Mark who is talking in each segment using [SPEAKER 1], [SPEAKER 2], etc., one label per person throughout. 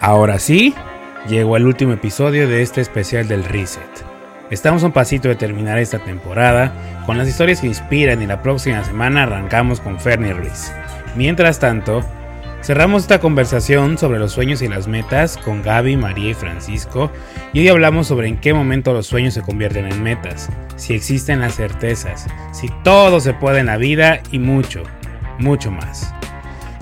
[SPEAKER 1] Ahora sí, llegó el último episodio de este especial del Reset. Estamos a un pasito de terminar esta temporada con las historias que inspiran y la próxima semana arrancamos con Fernie Ruiz. Mientras tanto, cerramos esta conversación sobre los sueños y las metas con Gaby, María y Francisco y hoy hablamos sobre en qué momento los sueños se convierten en metas, si existen las certezas, si todo se puede en la vida y mucho, mucho más.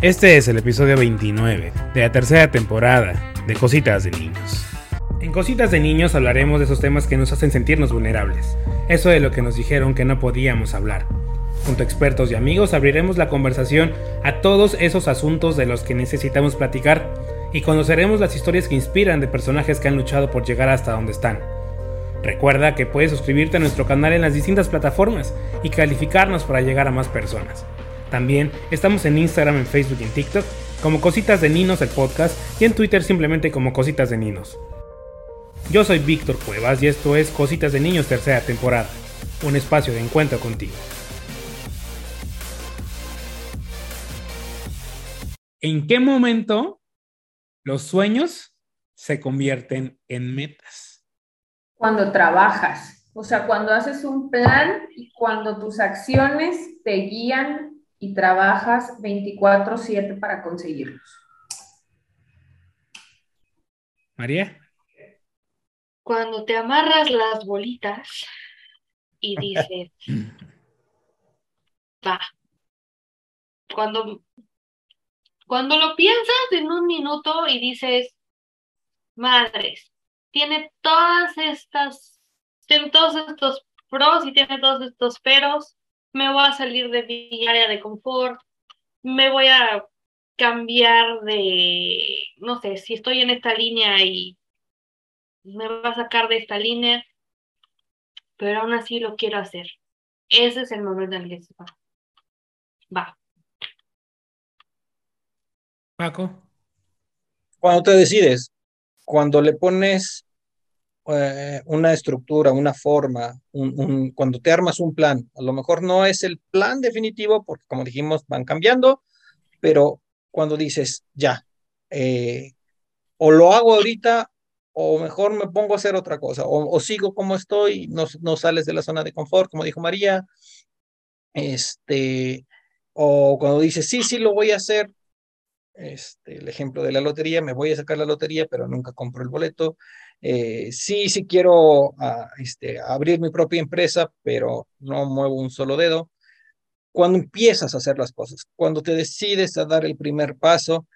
[SPEAKER 1] Este es el episodio 29 de la tercera temporada de Cositas de Niños. En Cositas de Niños hablaremos de esos temas que nos hacen sentirnos vulnerables, eso de lo que nos dijeron que no podíamos hablar. Junto a expertos y amigos abriremos la conversación a todos esos asuntos de los que necesitamos platicar y conoceremos las historias que inspiran de personajes que han luchado por llegar hasta donde están. Recuerda que puedes suscribirte a nuestro canal en las distintas plataformas y calificarnos para llegar a más personas. También estamos en Instagram, en Facebook y en TikTok como Cositas de Ninos el podcast y en Twitter simplemente como Cositas de Ninos. Yo soy Víctor Cuevas y esto es Cositas de Niños tercera temporada, un espacio de encuentro contigo. ¿En qué momento los sueños se convierten en metas?
[SPEAKER 2] Cuando trabajas, o sea, cuando haces un plan y cuando tus acciones te guían y trabajas 24/7 para conseguirlos.
[SPEAKER 1] María.
[SPEAKER 3] Cuando te amarras las bolitas y dices, va. Cuando, cuando lo piensas en un minuto y dices, madres, tiene todas estas, tiene todos estos pros y tiene todos estos peros, me voy a salir de mi área de confort, me voy a cambiar de, no sé, si estoy en esta línea y me va a sacar de esta línea, pero aún así lo quiero hacer. Ese es el momento en el que se va. Va.
[SPEAKER 1] Paco.
[SPEAKER 4] Cuando te decides, cuando le pones eh, una estructura, una forma, cuando te armas un plan, a lo mejor no es el plan definitivo, porque como dijimos, van cambiando, pero cuando dices, ya, eh, o lo hago ahorita, o mejor me pongo a hacer otra cosa, o, sigo como estoy, no, no, sales de la zona de confort, como dijo María, este, o cuando dices, sí, sí, lo voy a hacer, este, el ejemplo de la lotería, me voy a sacar la lotería, pero nunca compro el boleto, eh, sí, sí quiero ah, este, abrir mi propia empresa, pero no muevo un solo dedo. Cuando empiezas a hacer las cosas, cuando te decides a dar el primer paso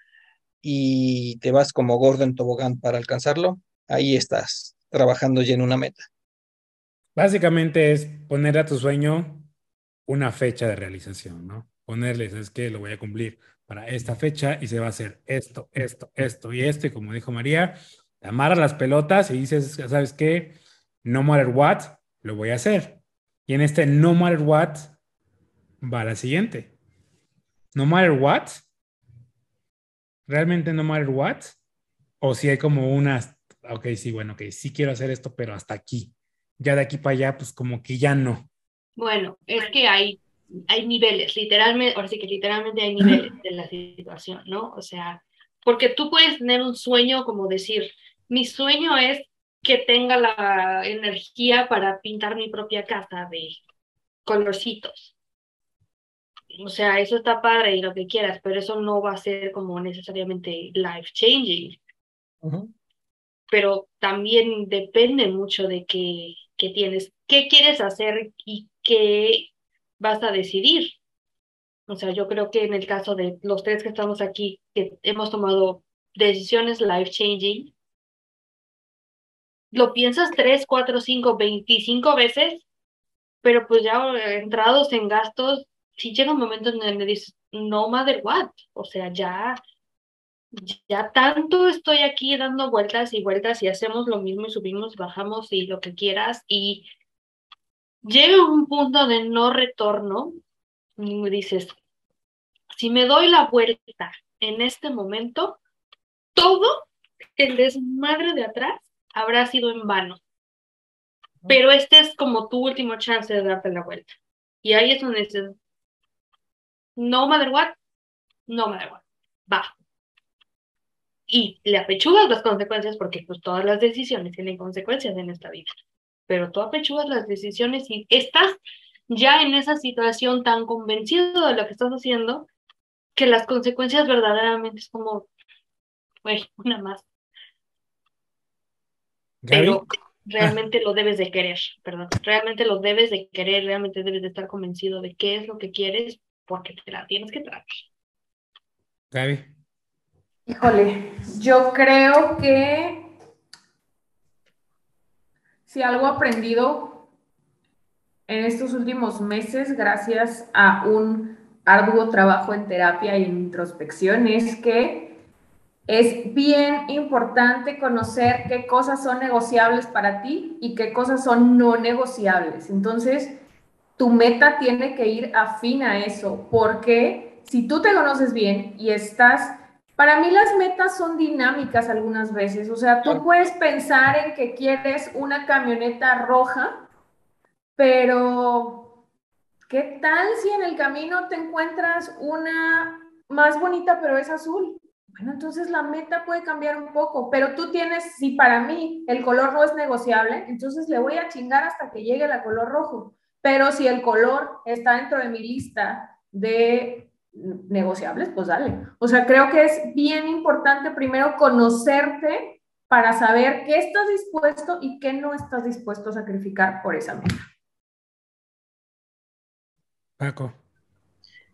[SPEAKER 4] y te vas como gordo en tobogán para alcanzarlo, ahí estás trabajando ya en una meta.
[SPEAKER 1] Básicamente es poner a tu sueño una fecha de realización, ¿no? Ponerles, es que lo voy a cumplir para esta fecha y se va a hacer esto, esto, esto y esto. Y como dijo María, amarras las pelotas y dices, ¿sabes qué? No matter what, lo voy a hacer. Y en este no matter what va la siguiente. No matter what. ¿Realmente no matter what? O si hay como unas, ok, sí, bueno, ok, sí quiero hacer esto, pero hasta aquí. Ya de aquí para allá, pues como que ya no.
[SPEAKER 3] Bueno, es que hay, hay niveles, literalmente, ahora sí que literalmente hay niveles de la situación, ¿no? O sea, porque tú puedes tener un sueño como decir, mi sueño es que tenga la energía para pintar mi propia casa de colorcitos. O sea, eso está padre y lo que quieras, pero eso no va a ser como necesariamente life changing. Pero también depende mucho de qué, qué tienes, qué quieres hacer y qué vas a decidir. O sea, yo creo que en el caso de los tres que estamos aquí, que hemos tomado decisiones life changing, lo piensas tres, cuatro, cinco, veinticinco veces, pero pues ya entrados en gastos, si llega un momento en donde dices, no matter what, o sea, ya, ya tanto estoy aquí dando vueltas y vueltas y hacemos lo mismo y subimos, bajamos y lo que quieras y llega un punto de no retorno y dices, si me doy la vuelta en este momento, todo el desmadre de atrás habrá sido en vano. Pero este es como tu último chance de darte la vuelta. Y ahí es donde dices, no matter what, no matter what, va. y le apechugas las consecuencias porque pues todas las decisiones tienen consecuencias en esta vida, pero tú apechugas las decisiones y estás ya en esa situación tan convencido de lo que estás haciendo que las consecuencias verdaderamente es como, una más. Pero realmente lo debes de querer, perdón, realmente lo debes de querer, realmente debes de estar convencido de qué es lo que quieres porque te la tienes que traer.
[SPEAKER 1] Gaby.
[SPEAKER 2] Híjole, yo creo que si algo aprendido en estos últimos meses, gracias a un arduo trabajo en terapia y en introspección, es que es bien importante conocer qué cosas son negociables para ti y qué cosas son no negociables. Entonces, tu meta tiene que ir afín a eso, porque si tú te conoces bien y estás, para mí las metas son dinámicas algunas veces, o sea, tú puedes pensar en que quieres una camioneta roja, pero ¿qué tal si en el camino te encuentras una más bonita pero es azul? Bueno, entonces la meta puede cambiar un poco, pero tú tienes, si para mí el color no es negociable, entonces le voy a chingar hasta que llegue el color rojo. Pero si el color está dentro de mi lista de negociables, pues dale. O sea, creo que es bien importante primero conocerte para saber qué estás dispuesto y qué no estás dispuesto a sacrificar por esa meta.
[SPEAKER 1] Paco.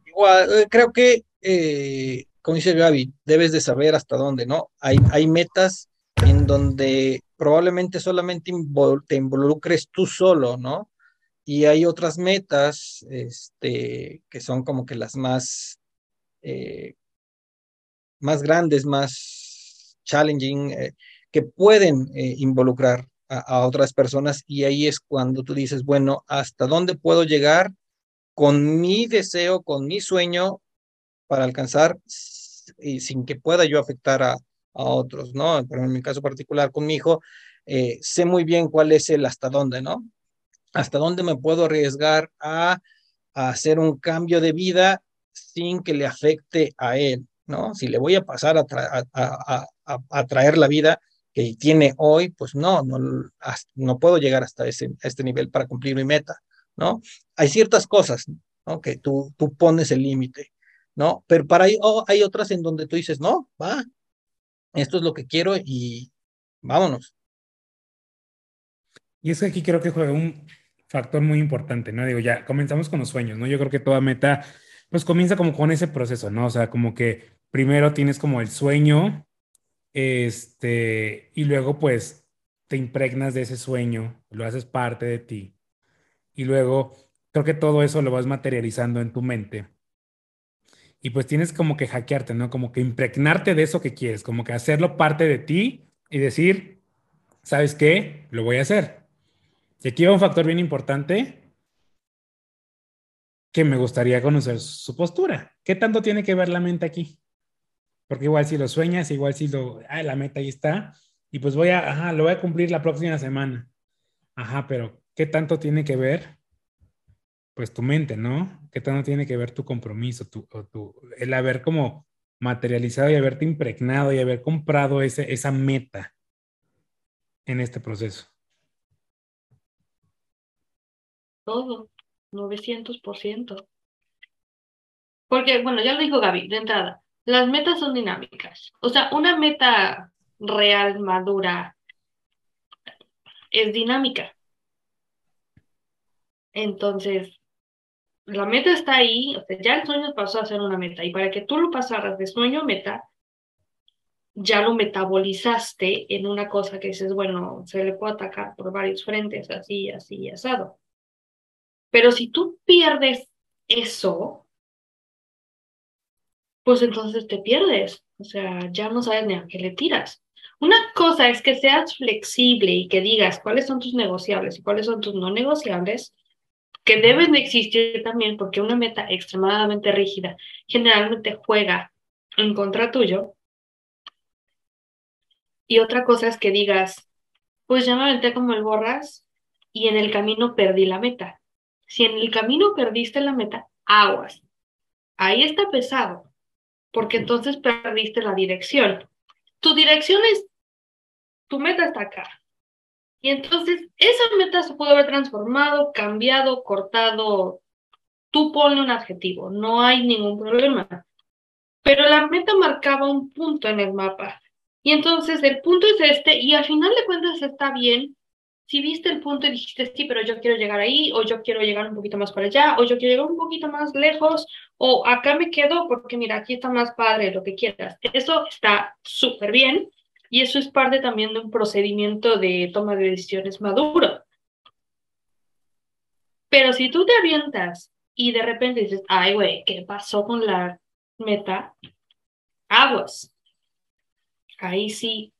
[SPEAKER 4] Igual, eh, creo que eh, como dice Gaby, debes de saber hasta dónde, ¿no? Hay, hay metas en donde probablemente solamente te involucres tú solo, ¿no? Y hay otras metas, este, que son como que las más, eh, más grandes, más challenging, eh, que pueden eh, involucrar a, a otras personas y ahí es cuando tú dices, bueno, ¿hasta dónde puedo llegar con mi deseo, con mi sueño para alcanzar y sin que pueda yo afectar a, a otros, ¿no? Pero en mi caso particular con mi hijo, eh, sé muy bien cuál es el hasta dónde, ¿no? Hasta dónde me puedo arriesgar a, a hacer un cambio de vida sin que le afecte a él, ¿no? Si le voy a pasar a, a, a, a traer la vida que tiene hoy, pues no, no, no puedo llegar hasta ese, este nivel para cumplir mi meta, ¿no? Hay ciertas cosas, ¿no? Que tú, tú pones el límite. ¿No? Pero para ahí oh, hay otras en donde tú dices, no, va, esto es lo que quiero y vámonos.
[SPEAKER 1] Y es que aquí creo que juega un factor muy importante, ¿no? Digo, ya comenzamos con los sueños, ¿no? Yo creo que toda meta, pues comienza como con ese proceso, ¿no? O sea, como que primero tienes como el sueño, este, y luego pues te impregnas de ese sueño, lo haces parte de ti, y luego creo que todo eso lo vas materializando en tu mente y pues tienes como que hackearte, ¿no? Como que impregnarte de eso que quieres, como que hacerlo parte de ti y decir, ¿sabes qué? Lo voy a hacer. Y aquí va un factor bien importante que me gustaría conocer su postura. ¿Qué tanto tiene que ver la mente aquí? Porque igual si lo sueñas, igual si lo, ah, la meta ahí está, y pues voy a, ajá, lo voy a cumplir la próxima semana. Ajá, pero ¿qué tanto tiene que ver pues tu mente, ¿no? ¿Qué tanto tiene que ver tu compromiso, tu, tu, el haber como materializado y haberte impregnado y haber comprado ese, esa meta en este proceso?
[SPEAKER 3] Todo, 900%. Porque, bueno, ya lo dijo Gaby, de entrada, las metas son dinámicas. O sea, una meta real, madura, es dinámica. Entonces, la meta está ahí, o sea, ya el sueño pasó a ser una meta y para que tú lo pasaras de sueño a meta, ya lo metabolizaste en una cosa que dices, bueno, se le puede atacar por varios frentes, así, así, asado. Pero si tú pierdes eso, pues entonces te pierdes, o sea, ya no sabes ni a qué le tiras. Una cosa es que seas flexible y que digas cuáles son tus negociables y cuáles son tus no negociables, que deben de existir también porque una meta extremadamente rígida generalmente juega en contra tuyo. Y otra cosa es que digas, pues ya me aventé como el borras y en el camino perdí la meta. Si en el camino perdiste la meta, aguas. Ahí está pesado, porque entonces perdiste la dirección. tu dirección es, tu meta está acá. Y entonces esa meta se puede haber transformado, cambiado, cortado. Tú ponle un adjetivo, no hay ningún problema. Pero la meta marcaba un punto en el mapa. Y entonces el punto es este, y al final de cuentas está bien si viste el punto y dijiste, sí, pero yo quiero llegar ahí, o yo quiero llegar un poquito más para allá, o yo quiero llegar un poquito más lejos, o acá me quedo porque mira, aquí está más padre, lo que quieras. Eso está súper bien y eso es parte también de un procedimiento de toma de decisiones maduro. Pero si tú te avientas y de repente dices, ay, güey, ¿qué pasó con la meta? Aguas. Ahí sí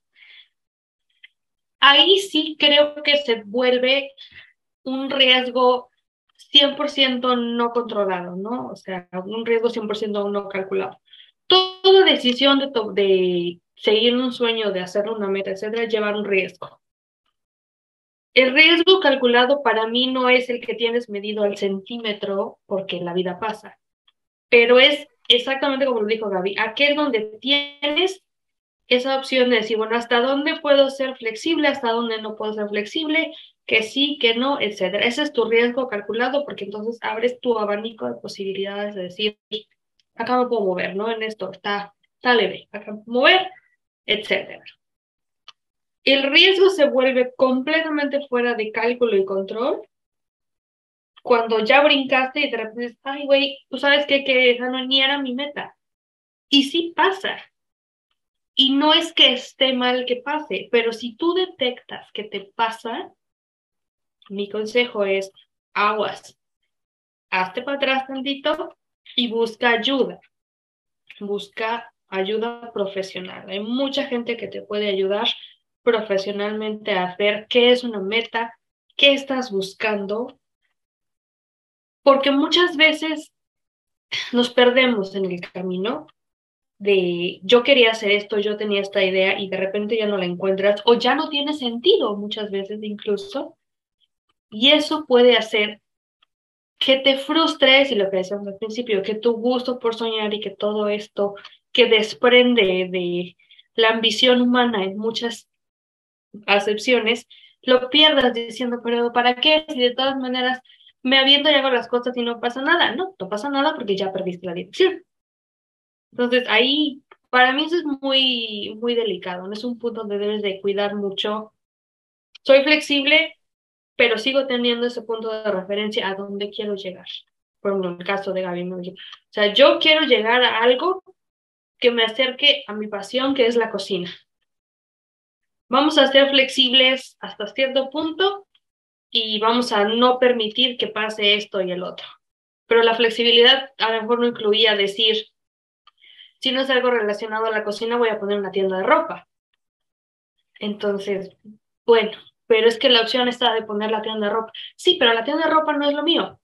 [SPEAKER 3] ahí sí creo que se vuelve un riesgo 100% no controlado, ¿no? O sea, un riesgo 100% no calculado. Toda decisión de, de seguir un sueño, de hacer una meta, etcétera, lleva un riesgo. El riesgo calculado para mí no es el que tienes medido al centímetro porque la vida pasa, pero es exactamente como lo dijo Gaby, aquel donde tienes esa opción de decir, bueno, ¿hasta dónde puedo ser flexible? ¿Hasta dónde no puedo ser flexible? Que sí, que no, etcétera. Ese es tu riesgo calculado porque entonces abres tu abanico de posibilidades de decir, acá me puedo mover, ¿no? En esto está, está leve, acá me puedo mover, etcétera. El riesgo se vuelve completamente fuera de cálculo y control cuando ya brincaste y de repente ay, güey, tú sabes que, que esa no ni era mi meta. Y sí pasa, y no es que esté mal que pase, pero si tú detectas que te pasa, mi consejo es aguas, hazte para atrás tantito y busca ayuda. Busca ayuda profesional. Hay mucha gente que te puede ayudar profesionalmente a ver qué es una meta, qué estás buscando, porque muchas veces nos perdemos en el camino de yo quería hacer esto, yo tenía esta idea y de repente ya no la encuentras o ya no tiene sentido muchas veces incluso. Y eso puede hacer que te frustres y lo que decíamos al principio, que tu gusto por soñar y que todo esto que desprende de la ambición humana en muchas acepciones, lo pierdas diciendo, pero ¿para qué? Si de todas maneras me aviento y hago las cosas y no pasa nada. No, no pasa nada porque ya perdiste la dirección. Entonces ahí, para mí eso es muy, muy delicado, no es un punto donde debes de cuidar mucho. Soy flexible, pero sigo teniendo ese punto de referencia a dónde quiero llegar. Por ejemplo, el caso de Gaby, o sea, yo quiero llegar a algo que me acerque a mi pasión, que es la cocina. Vamos a ser flexibles hasta cierto punto y vamos a no permitir que pase esto y el otro. Pero la flexibilidad a lo mejor no incluía decir, si no es algo relacionado a la cocina, voy a poner una tienda de ropa. Entonces, bueno, pero es que la opción está de poner la tienda de ropa. Sí, pero la tienda de ropa no es lo mío.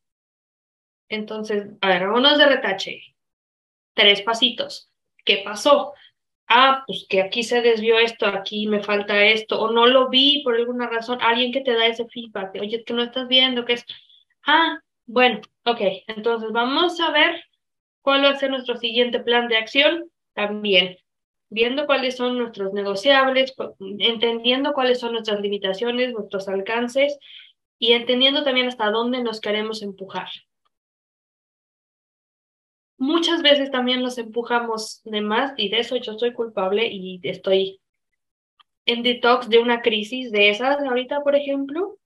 [SPEAKER 3] Entonces, a ver, vámonos de retache. Tres pasitos. ¿Qué pasó? Ah, pues que aquí se desvió esto, aquí me falta esto, o no lo vi por alguna razón. Alguien que te da ese feedback, oye, es que no estás viendo, que es. Ah, bueno, ok, entonces vamos a ver ¿Cuál va a ser nuestro siguiente plan de acción? También viendo cuáles son nuestros negociables, entendiendo cuáles son nuestras limitaciones, nuestros alcances y entendiendo también hasta dónde nos queremos empujar. Muchas veces también nos empujamos de más y de eso yo soy culpable y estoy en detox de una crisis de esas ahorita, por ejemplo.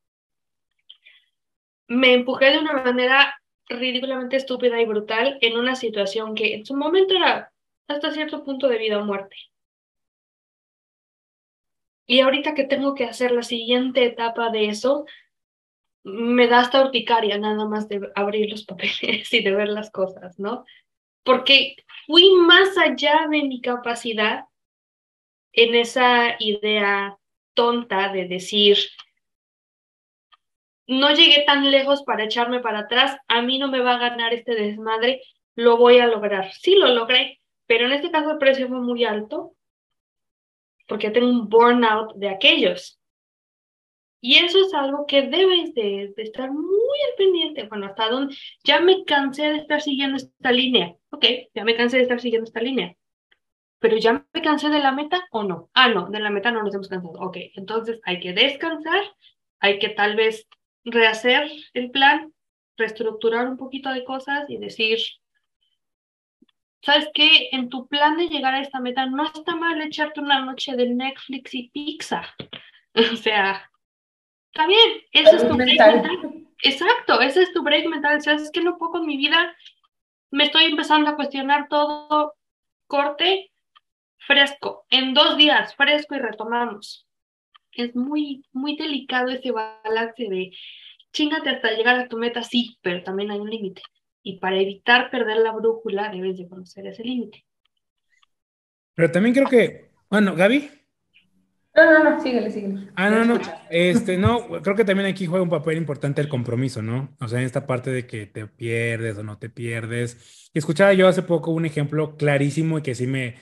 [SPEAKER 3] Me empujé de una manera ridículamente estúpida y brutal en una situación que en su momento era hasta cierto punto de vida o muerte. Y ahorita que tengo que hacer la siguiente etapa de eso, me da hasta urticaria nada más de abrir los papeles y de ver las cosas, ¿no? Porque fui más allá de mi capacidad en esa idea tonta de decir, no llegué tan lejos para echarme para atrás, a mí no me va a ganar este desmadre, lo voy a lograr. Sí, lo logré, pero en este caso el precio fue muy alto porque tengo un burnout de aquellos. Y eso es algo que debes de, estar muy al pendiente. Bueno, hasta dónde ya me cansé de estar siguiendo esta línea. Ok, ya me cansé de estar siguiendo esta línea. pero ya me cansé de la meta o no. Ah, no, de la meta no nos hemos cansado. Ok, entonces hay que descansar, hay que tal vez rehacer el plan, reestructurar un poquito de cosas y decir, ¿sabes qué? En tu plan de llegar a esta meta no está mal echarte una noche de Netflix y pizza. o sea, está bien, eso es tu break mental. Exacto, ese es tu break mental. ¿Sabes que no puedo con mi vida? Me estoy empezando a cuestionar todo. Corte, fresco, en dos días, fresco y retomamos. Es muy, muy delicado ese balance de chingate hasta llegar a tu meta, sí, pero también hay un límite. Y para evitar perder la brújula debes de conocer ese límite.
[SPEAKER 1] Pero también creo que, bueno, Gaby.
[SPEAKER 2] No, no, no, síguele, síguele.
[SPEAKER 1] Ah, no, no, este, no, creo que también aquí juega un papel importante el compromiso, ¿no? O sea, en esta parte de que te pierdes o no te pierdes. Y escuchaba yo hace poco un ejemplo clarísimo y que sí me,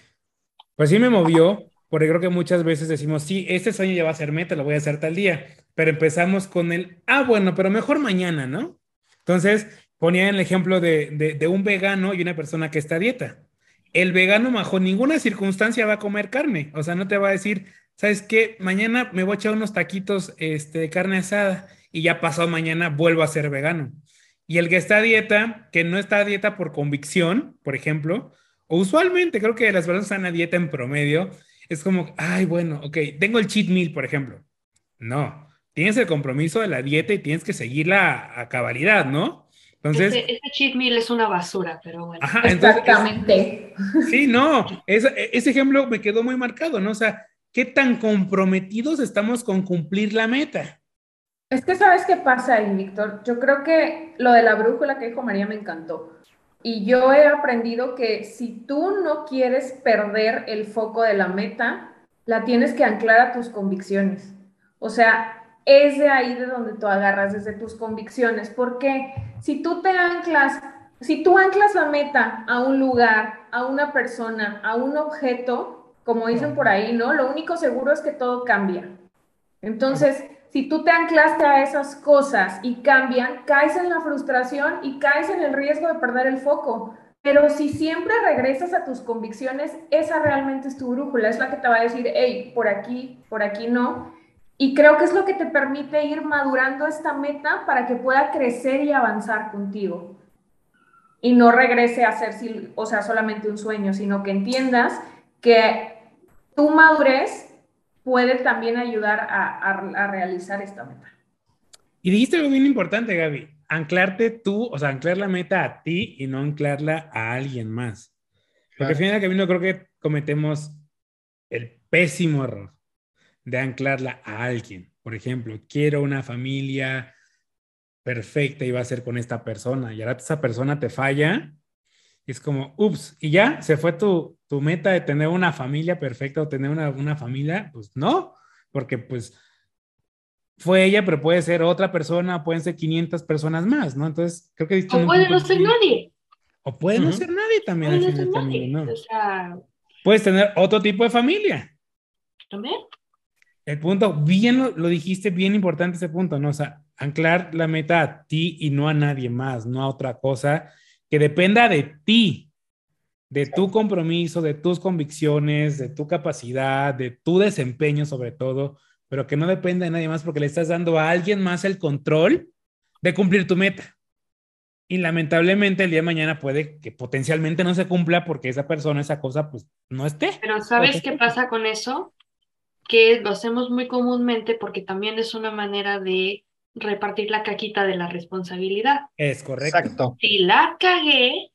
[SPEAKER 1] pues sí me movió, porque creo que muchas veces decimos, sí, este sueño ya va a ser meta, lo voy a hacer tal día, pero empezamos con el, ah, bueno, pero mejor mañana, ¿no? Entonces, ponía el ejemplo de, un vegano y una persona que está a dieta. El vegano bajo ninguna circunstancia va a comer carne, o sea, no te va a decir, ¿sabes qué? Mañana me voy a echar unos taquitos este, de carne asada y ya pasado mañana vuelvo a ser vegano. Y el que está a dieta, que no está a dieta por convicción, por ejemplo, o usualmente creo que las personas están a dieta en promedio, es como, ay, bueno, ok, tengo el cheat meal, por ejemplo. No, tienes el compromiso de la dieta y tienes que seguirla a cabalidad, ¿no?
[SPEAKER 3] Entonces, ese, cheat meal es una basura, pero bueno.
[SPEAKER 2] Exactamente.
[SPEAKER 1] sí, no, ese ejemplo me quedó muy marcado, ¿no? O sea, ¿qué tan comprometidos estamos con cumplir la meta?
[SPEAKER 2] Es que sabes qué pasa ahí, Víctor. Yo creo que lo de la brújula que dijo María me encantó. Y yo he aprendido que si tú no quieres perder el foco de la meta, la tienes que anclar a tus convicciones. O sea, es de ahí de donde tú agarras, desde tus convicciones, porque si tú te anclas, si tú anclas la meta a un lugar, a una persona, a un objeto, como dicen por ahí, ¿no? Lo único seguro es que todo cambia. Entonces, si tú te anclaste a esas cosas y cambian, caes en la frustración y caes en el riesgo de perder el foco. Pero si siempre regresas a tus convicciones, esa realmente es tu brújula, es la que te va a decir, hey, por aquí, por aquí no. Y creo que es lo que te permite ir madurando esta meta para que pueda crecer y avanzar contigo. Y no regrese a ser, o sea, solamente un sueño, sino que entiendas que tu madurez puede también ayudar a, a, realizar esta meta.
[SPEAKER 1] Y dijiste algo bien importante, Gaby, anclarte tú, o sea, anclar la meta a ti y no anclarla a alguien más. Porque al final del camino creo que cometemos el pésimo error de anclarla a alguien. Por ejemplo, quiero una familia perfecta y va a ser con esta persona y ahora esa persona te falla. Y es como, ups, y ya se fue tu, tu meta de tener una familia perfecta o tener una, una familia. Pues no, porque pues fue ella, pero puede ser otra persona, pueden ser 500 personas más, ¿no? Entonces, creo que...
[SPEAKER 3] O puede no ser nadie.
[SPEAKER 1] O puede no ser nadie también. Puedes tener otro tipo de familia.
[SPEAKER 3] También.
[SPEAKER 1] El punto, bien lo, dijiste, bien importante ese punto, ¿no? O sea, anclar la meta a ti y no a nadie más, no a otra cosa que dependa de ti, de tu compromiso, de tus convicciones, de tu capacidad, de tu desempeño sobre todo, pero que no dependa de nadie más porque le estás dando a alguien más el control de cumplir tu meta. Y lamentablemente el día de mañana puede que potencialmente no se cumpla porque esa persona, esa cosa, pues no esté.
[SPEAKER 3] Pero ¿sabes qué pasa con eso? Que lo hacemos muy comúnmente porque también es una manera de repartir la caquita de la responsabilidad.
[SPEAKER 1] Es correcto.
[SPEAKER 4] Exacto.
[SPEAKER 3] Si la cagué,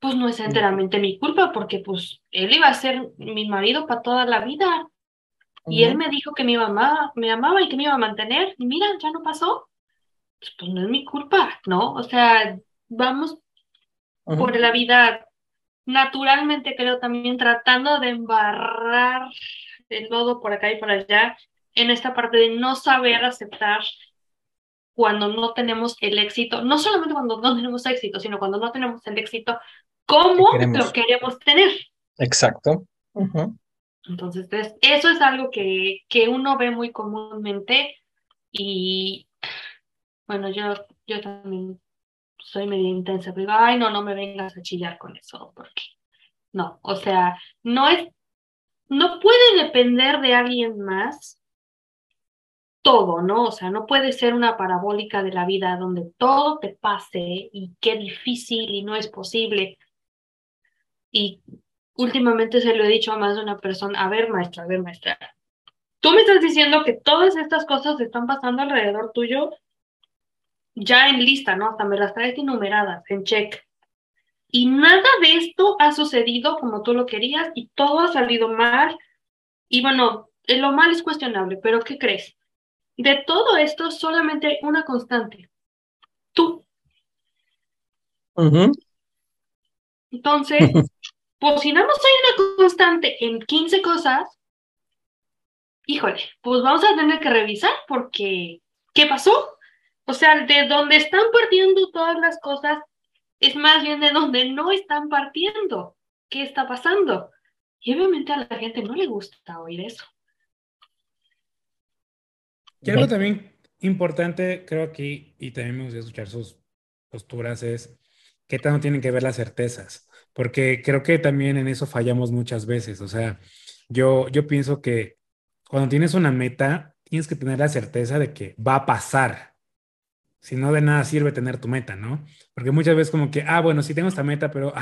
[SPEAKER 3] pues no es enteramente mi culpa porque pues él iba a ser mi marido para toda la vida. Y él me dijo que mi mamá me amaba y que me iba a mantener. Y mira, ya no pasó. Pues, pues no es mi culpa, ¿no? O sea, vamos por la vida naturalmente, creo, también tratando de embarrar el lodo por acá y por allá, en esta parte de no saber aceptar cuando no tenemos el éxito, no solamente cuando no tenemos éxito, sino cuando no tenemos el éxito, cómo lo queremos tener.
[SPEAKER 4] Exacto.
[SPEAKER 3] Entonces, eso es algo que, que uno ve muy comúnmente y bueno, yo, yo también soy medio intensa, pero ay, no, no me vengas a chillar con eso, porque no, o sea, no es no puede depender de alguien más todo, ¿no? O sea, no puede ser una parabólica de la vida donde todo te pase y qué difícil y no es posible. Y últimamente se lo he dicho a más de una persona, a ver, maestra, a ver, maestra, tú me estás diciendo que todas estas cosas están pasando alrededor tuyo ya en lista, ¿no? Hasta me las traes enumeradas, en check. Y nada de esto ha sucedido como tú lo querías y todo ha salido mal. Y bueno, eh, lo mal es cuestionable, pero ¿qué crees? De todo esto solamente hay una constante. Tú. Entonces, pues si no más hay una constante en 15 cosas, híjole, pues vamos a tener que revisar porque, ¿qué pasó? O sea, de donde están partiendo todas las cosas, es más bien de donde no están partiendo. ¿Qué está pasando? Y obviamente a la gente no le gusta oír eso.
[SPEAKER 1] Y algo también importante, creo aquí, y también me gustaría escuchar sus posturas, es qué tanto tienen que ver las certezas, porque creo que también en eso fallamos muchas veces. O sea, yo, yo pienso que cuando tienes una meta, tienes que tener la certeza de que va a pasar. Si no, de nada sirve tener tu meta, ¿no? Porque muchas veces como que, ah, bueno, sí tengo esta meta, pero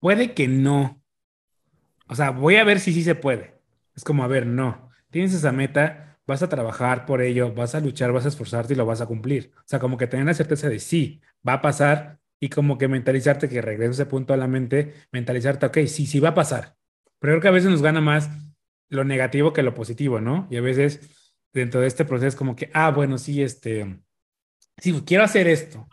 [SPEAKER 1] puede que no. O sea, voy a ver si sí se puede. Es como, a ver, no. Tienes esa meta, vas a trabajar por ello, vas a luchar, vas a esforzarte y lo vas a cumplir. O sea, como que tener la certeza de sí, va a pasar y como que mentalizarte que regrese ese punto a la mente, mentalizarte, ok, sí, sí va a pasar. Pero creo que a veces nos gana más lo negativo que lo positivo, ¿no? Y a veces dentro de este proceso como que, ah, bueno, sí, este, sí, quiero hacer esto,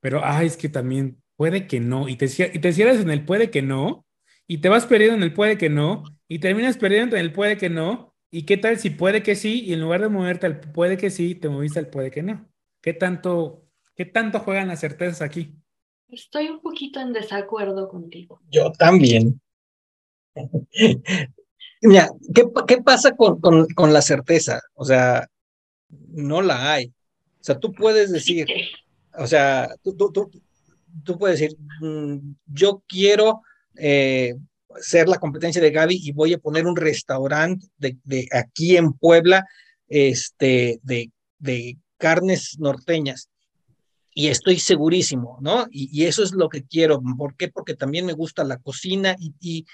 [SPEAKER 1] pero, ah, es que también puede que no, y te, y te cierras en el puede que no, y te vas perdiendo en el puede que no, y terminas perdiendo en el puede que no, y qué tal si puede que sí, y en lugar de moverte al puede que sí, te moviste al puede que no. ¿Qué tanto, qué tanto juegan las certezas aquí?
[SPEAKER 3] Estoy un poquito en desacuerdo contigo.
[SPEAKER 4] Yo también. Mira, ¿qué, qué pasa con, con, con, la certeza? O sea, no la hay. O sea, tú puedes decir, o sea, tú, tú, tú, tú puedes decir, mm, yo quiero eh, ser la competencia de Gaby y voy a poner un restaurante de, de aquí en Puebla, este, de, de carnes norteñas y estoy segurísimo, ¿no? Y, y, eso es lo que quiero. ¿Por qué? Porque también me gusta la cocina y, y,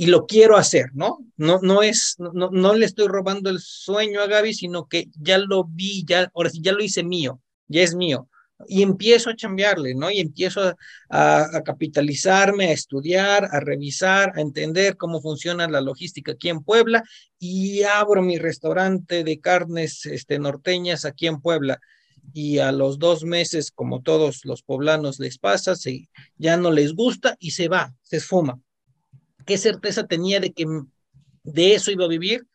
[SPEAKER 4] y lo quiero hacer, ¿no? No, no es, no, no le estoy robando el sueño a Gaby, sino que ya lo vi, ya, ahora sí, ya lo hice mío, ya es mío. Y empiezo a cambiarle, ¿no? Y empiezo a, a, capitalizarme, a estudiar, a revisar, a entender cómo funciona la logística aquí en Puebla y abro mi restaurante de carnes este, norteñas aquí en Puebla. Y a los dos meses, como todos los poblanos les pasa, se, ya no les gusta y se va, se esfuma ¿Qué certeza tenía de que de eso iba a vivir?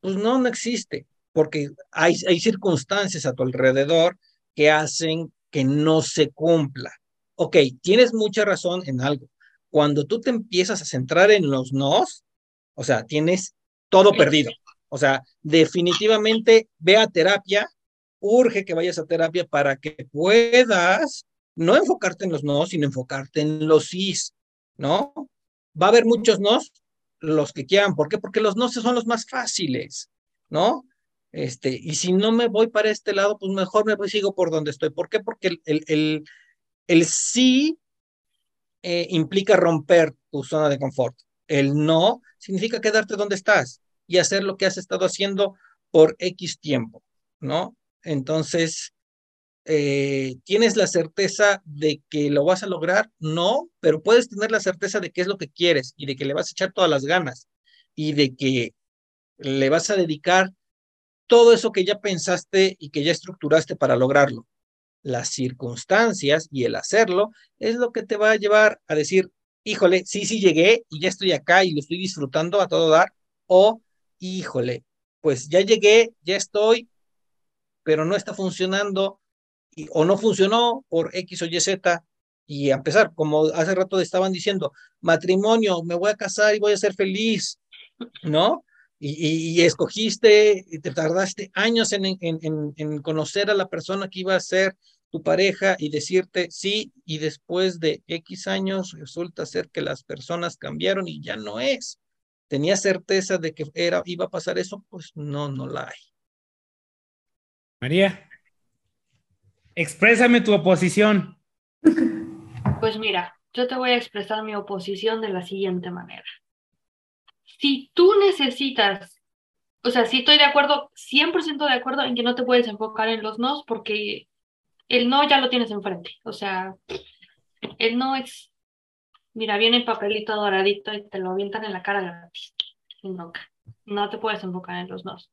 [SPEAKER 4] Pues no, no existe, porque hay, hay circunstancias a tu alrededor que hacen que no se cumpla. Ok, tienes mucha razón en algo. Cuando tú te empiezas a centrar en los nos, o sea, tienes todo perdido. O sea, definitivamente ve a terapia, urge que vayas a terapia para que puedas no enfocarte en los no, sino enfocarte en los sís, ¿no? Va a haber muchos nos, los que quieran. ¿Por qué? Porque los no son los más fáciles, ¿no? Este, y si no me voy para este lado, pues mejor me sigo por donde estoy. ¿Por qué? Porque el, el, el, el sí eh, implica romper tu zona de confort. El no significa quedarte donde estás y hacer lo que has estado haciendo por X tiempo, ¿no? Entonces, eh, ¿tienes la certeza de que lo vas a lograr? No, pero puedes tener la certeza de que es lo que quieres y de que le vas a echar todas las ganas y de que le vas a dedicar todo eso que ya pensaste y que ya estructuraste para lograrlo. Las circunstancias y el hacerlo es lo que te va a llevar a decir, híjole, sí, sí llegué y ya estoy acá y lo estoy disfrutando a todo dar, o híjole, pues ya llegué, ya estoy, pero no está funcionando, o no funcionó por X o Y Z y a empezar, como hace rato estaban diciendo, matrimonio, me voy a casar y voy a ser feliz, ¿no? Y, y, escogiste, y te tardaste años en, en, en, en, conocer a la persona que iba a ser tu pareja y decirte sí, y después de X años resulta ser que las personas cambiaron y ya no es. ¿Tenía certeza de que era, iba a pasar eso? Pues no, no la hay.
[SPEAKER 1] María, exprésame tu oposición.
[SPEAKER 3] Pues mira, yo te voy a expresar mi oposición de la siguiente manera. Si tú necesitas, o sea, si estoy de acuerdo, 100% de acuerdo en que no te puedes enfocar en los nos porque el no ya lo tienes enfrente. O sea, el no es, mira, viene el papelito doradito y te lo avientan en la cara gratis. No, no te puedes enfocar en los nos.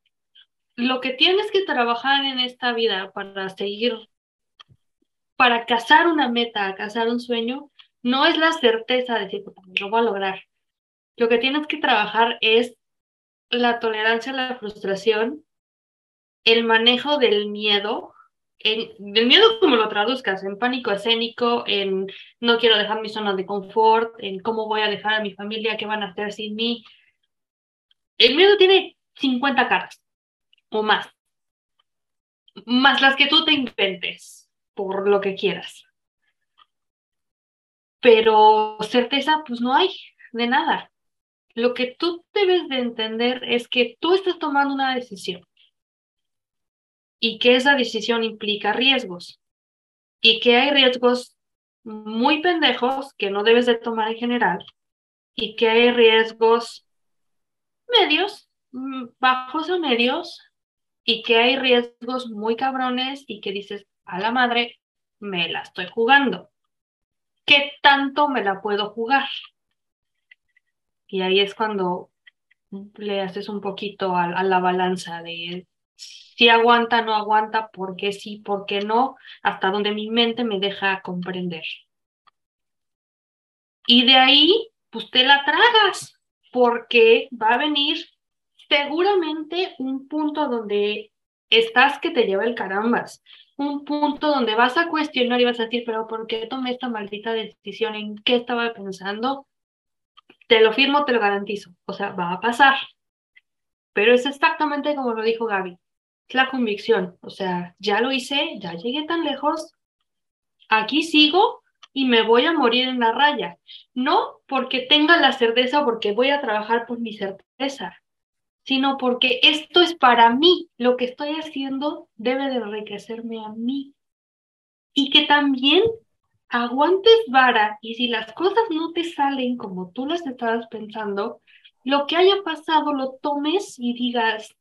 [SPEAKER 3] Lo que tienes que trabajar en esta vida para seguir, para cazar una meta, cazar un sueño, no es la certeza de decir, lo voy a lograr. Lo que tienes que trabajar es la tolerancia a la frustración, el manejo del miedo, el, del miedo como lo traduzcas, en pánico escénico, en no quiero dejar mi zona de confort, en cómo voy a dejar a mi familia, qué van a hacer sin mí. El miedo tiene 50 caras o más, más las que tú te inventes por lo que quieras. Pero certeza, pues no hay de nada. Lo que tú debes de entender es que tú estás tomando una decisión y que esa decisión implica riesgos y que hay riesgos muy pendejos que no debes de tomar en general y que hay riesgos medios, mm, bajos o medios y que hay riesgos muy cabrones y que dices, a la madre, me la estoy jugando. ¿Qué tanto me la puedo jugar? Y ahí es cuando le haces un poquito a, la balanza de si aguanta, no aguanta, por qué sí, por qué no, hasta donde mi mente me deja comprender. Y de ahí, pues te la tragas, porque va a venir seguramente un punto donde estás que te lleva el carambas, un punto donde vas a cuestionar y vas a decir, pero ¿por qué tomé esta maldita decisión? ¿En qué estaba pensando? Te lo firmo, te lo garantizo. O sea, va a pasar. Pero es exactamente como lo dijo Gaby. Es la convicción. O sea, ya lo hice, ya llegué tan lejos. Aquí sigo y me voy a morir en la raya. No porque tenga la certeza, porque voy a trabajar por mi certeza sino porque esto es para mí, lo que estoy haciendo debe de enriquecerme a mí. Y que también aguantes vara y si las cosas no te salen como tú las estabas pensando, lo que haya pasado lo tomes y digas,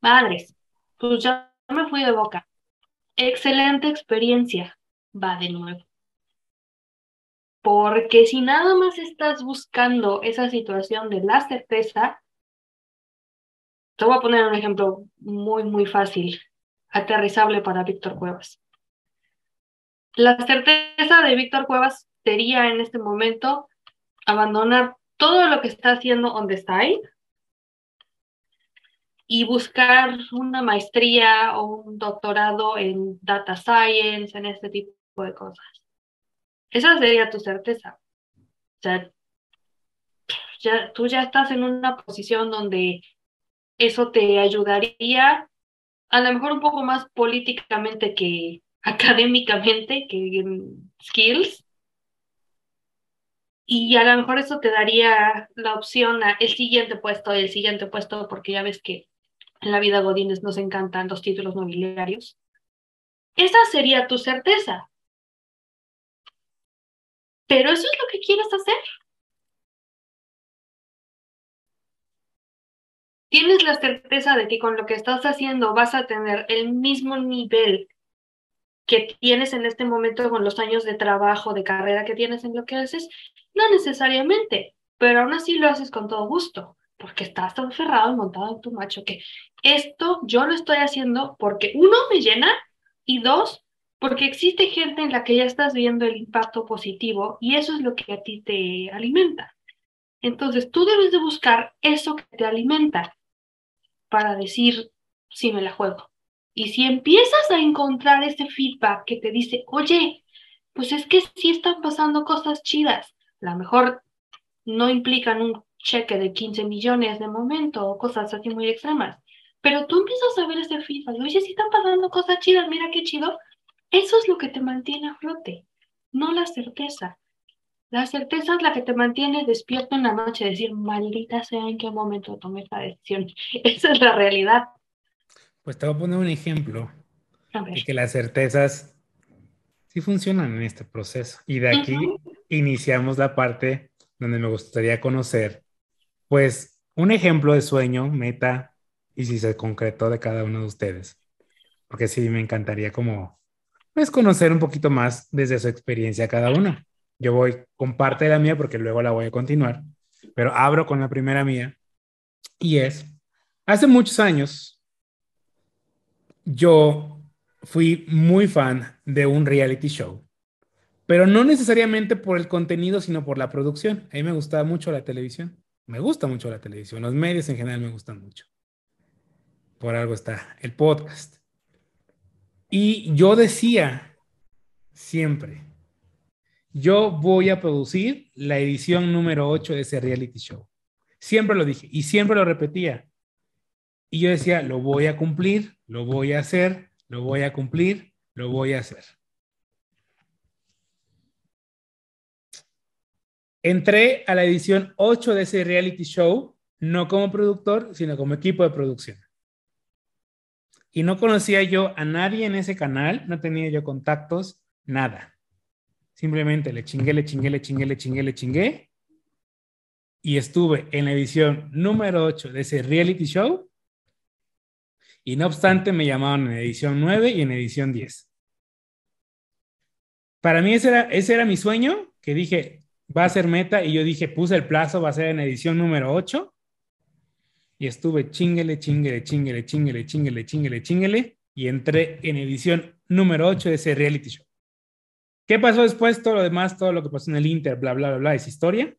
[SPEAKER 3] madres, pues ya me fui de boca. Excelente experiencia, va de nuevo. Porque si nada más estás buscando esa situación de la certeza, te voy a poner un ejemplo muy, muy fácil, aterrizable para Víctor Cuevas. La certeza de Víctor Cuevas sería en este momento abandonar todo lo que está haciendo donde está ahí y buscar una maestría o un doctorado en data science, en este tipo de cosas. Esa sería tu certeza. O sea, ya, tú ya estás en una posición donde eso te ayudaría a lo mejor un poco más políticamente que académicamente, que skills. Y a lo mejor eso te daría la opción a el siguiente puesto, el siguiente puesto, porque ya ves que en la vida Godines nos encantan los títulos nobiliarios. Esa sería tu certeza. Pero eso es lo que quieres hacer. Tienes la certeza de que con lo que estás haciendo vas a tener el mismo nivel que tienes en este momento con los años de trabajo, de carrera que tienes en lo que haces, no necesariamente, pero aún así lo haces con todo gusto, porque estás tan ferrado y montado en tu macho que esto yo lo estoy haciendo porque uno me llena y dos, porque existe gente en la que ya estás viendo el impacto positivo y eso es lo que a ti te alimenta. Entonces tú debes de buscar eso que te alimenta para decir si me la juego. Y si empiezas a encontrar ese feedback que te dice, oye, pues es que sí están pasando cosas chidas, a lo mejor no implican un cheque de 15 millones de momento o cosas así muy extremas, pero tú empiezas a ver ese feedback, oye, sí están pasando cosas chidas, mira qué chido, eso es lo que te mantiene a flote, no la certeza. La certeza es la que te mantiene despierto en la noche, decir, maldita sea en qué momento tomé esta decisión. Esa es la realidad.
[SPEAKER 1] Pues te voy a poner un ejemplo de que las certezas sí funcionan en este proceso. Y de aquí iniciamos la parte donde me gustaría conocer, pues, un ejemplo de sueño, meta, y si se concretó de cada uno de ustedes. Porque sí, me encantaría como, pues, conocer un poquito más desde su experiencia cada uno. Yo voy con parte de la mía porque luego la voy a continuar, pero abro con la primera mía y es, hace muchos años, yo fui muy fan de un reality show, pero no necesariamente por el contenido, sino por la producción. A mí me gustaba mucho la televisión, me gusta mucho la televisión, los medios en general me gustan mucho. Por algo está el podcast. Y yo decía siempre, yo voy a producir la edición número 8 de ese reality show. Siempre lo dije y siempre lo repetía. Y yo decía, lo voy a cumplir, lo voy a hacer, lo voy a cumplir, lo voy a hacer. Entré a la edición 8 de ese reality show, no como productor, sino como equipo de producción. Y no conocía yo a nadie en ese canal, no tenía yo contactos, nada. Simplemente le chingué, le chingué, le chingué, le chingué, le chingué. Y estuve en la edición número 8 de ese reality show. Y no obstante, me llamaron en edición 9 y en edición 10. Para mí ese era, ese era mi sueño, que dije, va a ser meta. Y yo dije, puse el plazo, va a ser en edición número 8. Y estuve chinguele, chinguele, chinguele, chinguele, chinguele, chinguele, chinguele. Y entré en edición número 8 de ese reality show. ¿Qué pasó después? Todo lo demás, todo lo que pasó en el Inter, bla, bla, bla, bla, es historia.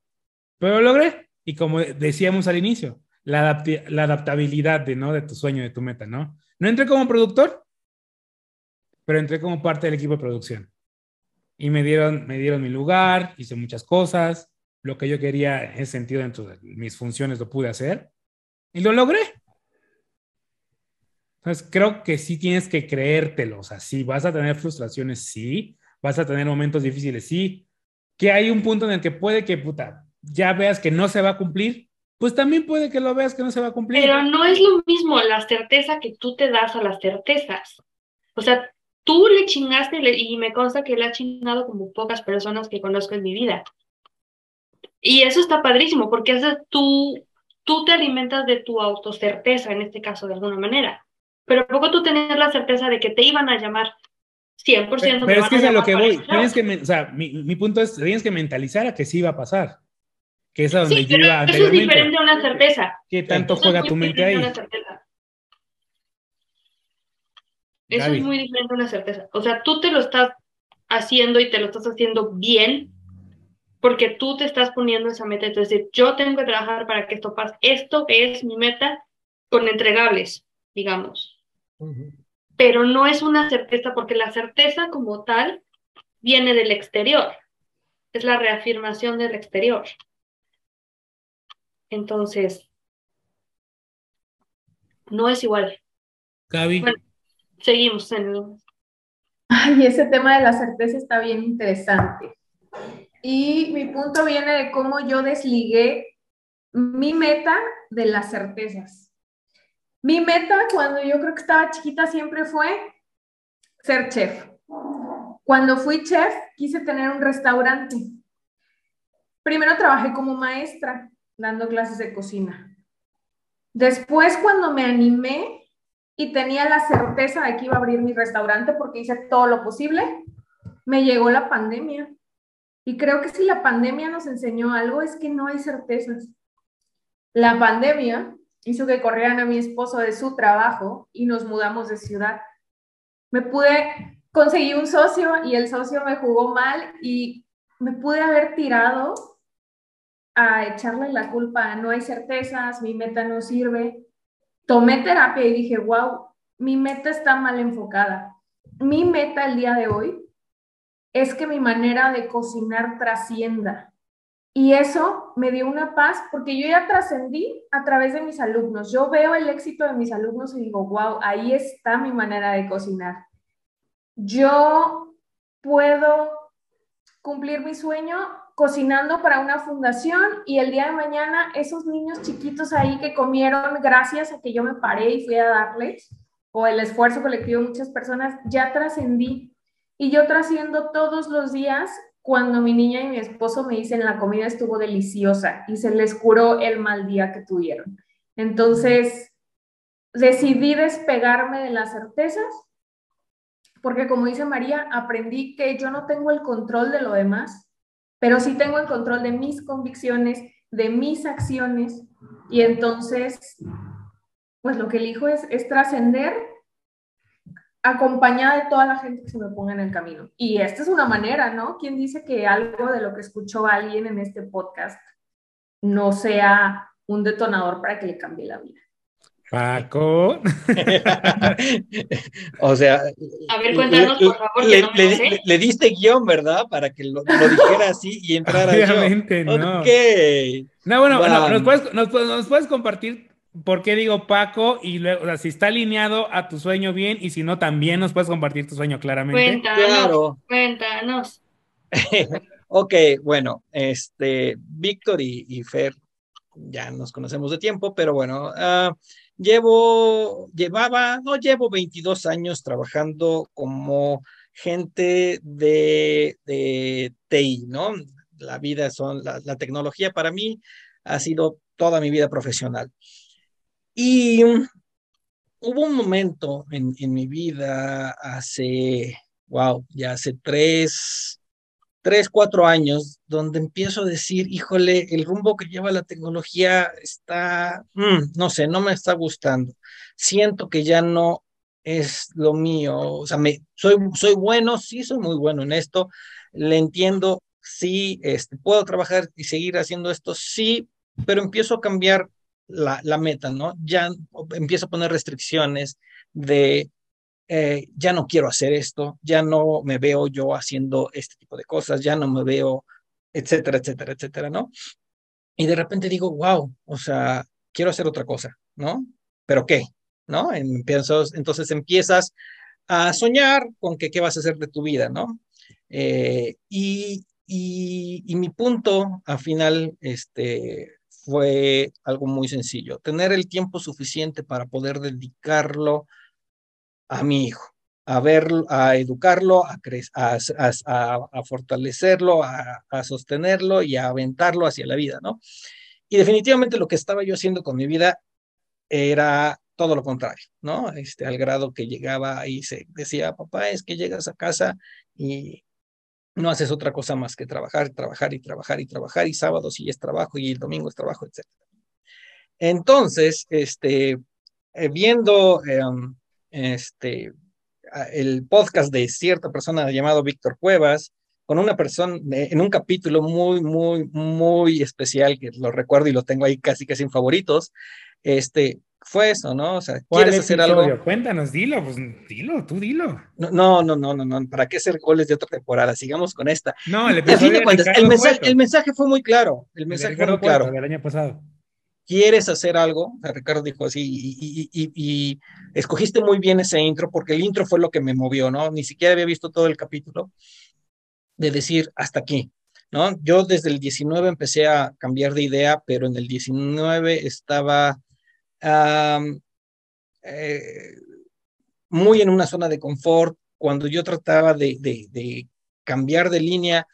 [SPEAKER 1] Pero lo logré. Y como decíamos al inicio, la, la adaptabilidad de, ¿no? de tu sueño, de tu meta, ¿no? No entré como productor, pero entré como parte del equipo de producción. Y me dieron, me dieron mi lugar, hice muchas cosas. Lo que yo quería en ese sentido, dentro de mis funciones, lo pude hacer. Y lo logré. Entonces, creo que sí tienes que creértelo. O sea, sí, vas a tener frustraciones, sí vas a tener momentos difíciles, sí, que hay un punto en el que puede que, puta, ya veas que no se va a cumplir, pues también puede que lo veas que no se va a cumplir.
[SPEAKER 3] Pero no es lo mismo la certeza que tú te das a las certezas. O sea, tú le chingaste y me consta que le ha chingado como pocas personas que conozco en mi vida. Y eso está padrísimo, porque eso tú, tú te alimentas de tu autocerteza, en este caso, de alguna manera. Pero poco tú tenías la certeza de que te iban a llamar 100%.
[SPEAKER 1] Pero, es que es a lo que voy. Tienes que, o sea, mi, mi, punto es, tienes que mentalizar a que sí va a pasar. Que es a donde yo iba
[SPEAKER 3] Eso es diferente a una certeza.
[SPEAKER 1] ¿Qué tanto juega tu mente ahí?
[SPEAKER 3] Eso es muy diferente a una certeza. O sea, tú te lo estás haciendo y te lo estás haciendo bien porque tú te estás poniendo esa meta. Es decir, yo tengo que trabajar para que esto pase. Esto es mi meta con entregables, digamos pero no es una certeza porque la certeza como tal viene del exterior, es la reafirmación del exterior. Entonces, no es igual.
[SPEAKER 1] Gaby.
[SPEAKER 3] Bueno, seguimos en...
[SPEAKER 2] Ay, ese tema de la certeza está bien interesante. Y mi punto viene de cómo yo desligué mi meta de las certezas. Mi meta cuando yo creo que estaba chiquita siempre fue ser chef. Cuando fui chef, quise tener un restaurante. Primero trabajé como maestra, dando clases de cocina. Después, cuando me animé y tenía la certeza de que iba a abrir mi restaurante porque hice todo lo posible, me llegó la pandemia. Y creo que si la pandemia nos enseñó algo es que no hay certezas. La pandemia hizo que corrieran a mi esposo de su trabajo y nos mudamos de ciudad. Me pude conseguir un socio y el socio me jugó mal y me pude haber tirado a echarle la culpa, no hay certezas, mi meta no sirve. Tomé terapia y dije, wow, mi meta está mal enfocada. Mi meta el día de hoy es que mi manera de cocinar trascienda, y eso me dio una paz porque yo ya trascendí a través de mis alumnos. Yo veo el éxito de mis alumnos y digo, wow, ahí está mi manera de cocinar. Yo puedo cumplir mi sueño cocinando para una fundación y el día de mañana esos niños chiquitos ahí que comieron gracias a que yo me paré y fui a darles, o el esfuerzo colectivo de muchas personas, ya trascendí. Y yo trasciendo todos los días cuando mi niña y mi esposo me dicen la comida estuvo deliciosa y se les curó el mal día que tuvieron. Entonces, decidí despegarme de las certezas porque como dice María, aprendí que yo no tengo el control de lo demás, pero sí tengo el control de mis convicciones, de mis acciones, y entonces, pues lo que elijo es, es trascender acompañada de toda la gente que se me ponga en el camino. Y esta es una manera, ¿no? ¿Quién dice que algo de lo que escuchó alguien en este podcast no sea un detonador para que le cambie la vida?
[SPEAKER 1] Paco.
[SPEAKER 4] o sea.
[SPEAKER 3] A ver, cuéntanos, por favor.
[SPEAKER 4] Le, no le, diste guion, ¿verdad? Para que lo, lo dijera así y entrara
[SPEAKER 1] Obviamente,
[SPEAKER 4] yo.
[SPEAKER 1] no.
[SPEAKER 4] Ok.
[SPEAKER 1] No, bueno, bueno nos, puedes, nos, nos, puedes, compartir por qué digo Paco y luego, o sea, si está alineado a tu sueño bien y si no, también nos puedes compartir tu sueño claramente.
[SPEAKER 3] Cuéntanos. Claro. Cuéntanos.
[SPEAKER 4] ok, bueno, este, Víctor y, y, Fer ya nos conocemos de tiempo, pero bueno. Uh, Llevo, llevaba, no llevo 22 años trabajando como gente de, de TI, ¿no? La vida son, la, la, tecnología para mí ha sido toda mi vida profesional. Y hubo un momento en, en mi vida hace, wow, ya hace tres, tres, cuatro años, donde empiezo a decir, híjole, el rumbo que lleva la tecnología está, mm, no sé, no me está gustando. Siento que ya no es lo mío. O sea, me, soy, soy bueno, sí, soy muy bueno en esto. Le entiendo, sí, este, puedo trabajar y seguir haciendo esto, sí, pero empiezo a cambiar la, la meta, ¿no? Ya empiezo a poner restricciones de eh, ya no quiero hacer esto, ya no me veo yo haciendo este tipo de cosas, ya no me veo, etcétera, etcétera, etcétera, ¿no? Y de repente digo, wow, o sea, quiero hacer otra cosa, ¿no? ¿Pero qué? ¿No? entonces empiezas a soñar con que qué vas a hacer de tu vida, ¿no? Eh, y, y, y, mi punto al final este, fue algo muy sencillo, tener el tiempo suficiente para poder dedicarlo a mi hijo, a ver, a educarlo, a, a, a, fortalecerlo, a, sostenerlo y a aventarlo hacia la vida, ¿no? Y definitivamente lo que estaba yo haciendo con mi vida era todo lo contrario, ¿no? Este, al grado que llegaba y se decía, papá, es que llegas a casa y no haces otra cosa más que trabajar, trabajar y trabajar y trabajar, y sábado sí es trabajo y el domingo es trabajo, etc. Entonces, este, eh, viendo em, este, el podcast de cierta persona llamado Víctor Cuevas, con una persona en un capítulo muy, muy, muy especial, que lo recuerdo y lo tengo ahí casi casi en favoritos, este, fue eso, ¿no? O sea, ¿quieres hacer algo?
[SPEAKER 1] Cuéntanos, dilo, pues dilo, tú dilo.
[SPEAKER 4] No, no, no, no, no, ¿para qué hacer goles de otra temporada? Sigamos con esta.
[SPEAKER 1] No, el,
[SPEAKER 4] cuentas, el, mensaje, el mensaje fue muy claro, el mensaje fue muy claro.
[SPEAKER 1] El año pasado
[SPEAKER 4] quieres hacer algo, Ricardo dijo así, y, y, escogiste muy bien ese intro, porque el intro fue lo que me movió, ¿no? Ni siquiera había visto todo el capítulo, de decir hasta aquí, ¿no? Yo desde el 19 empecé a cambiar de idea, pero en el 19 estaba eh, muy en una zona de confort, cuando yo trataba de, cambiar de línea,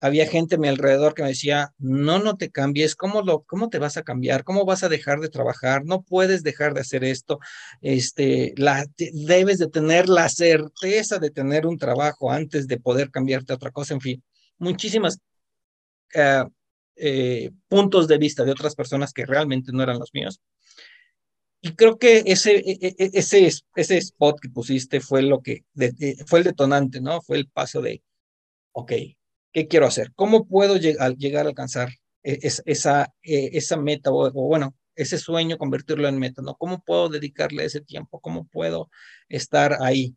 [SPEAKER 4] había gente a mi alrededor que me decía, no, no te cambies, ¿cómo, lo, ¿cómo te vas a cambiar? ¿Cómo vas a dejar de trabajar? No puedes dejar de hacer esto. Este, la, debes de tener la certeza de tener un trabajo antes de poder cambiarte a otra cosa. En fin, muchísimas uh, eh, puntos de vista de otras personas que realmente no eran los míos. Y creo que ese, e, e, e, ese, ese spot que pusiste fue lo que, fue el detonante, ¿no? Fue el paso de, ok, ¿qué quiero hacer? ¿Cómo puedo llegar, llegar a alcanzar esa, esa meta o, bueno, ese sueño, convertirlo en meta, ¿no? ¿Cómo puedo dedicarle ese tiempo? ¿Cómo puedo estar ahí?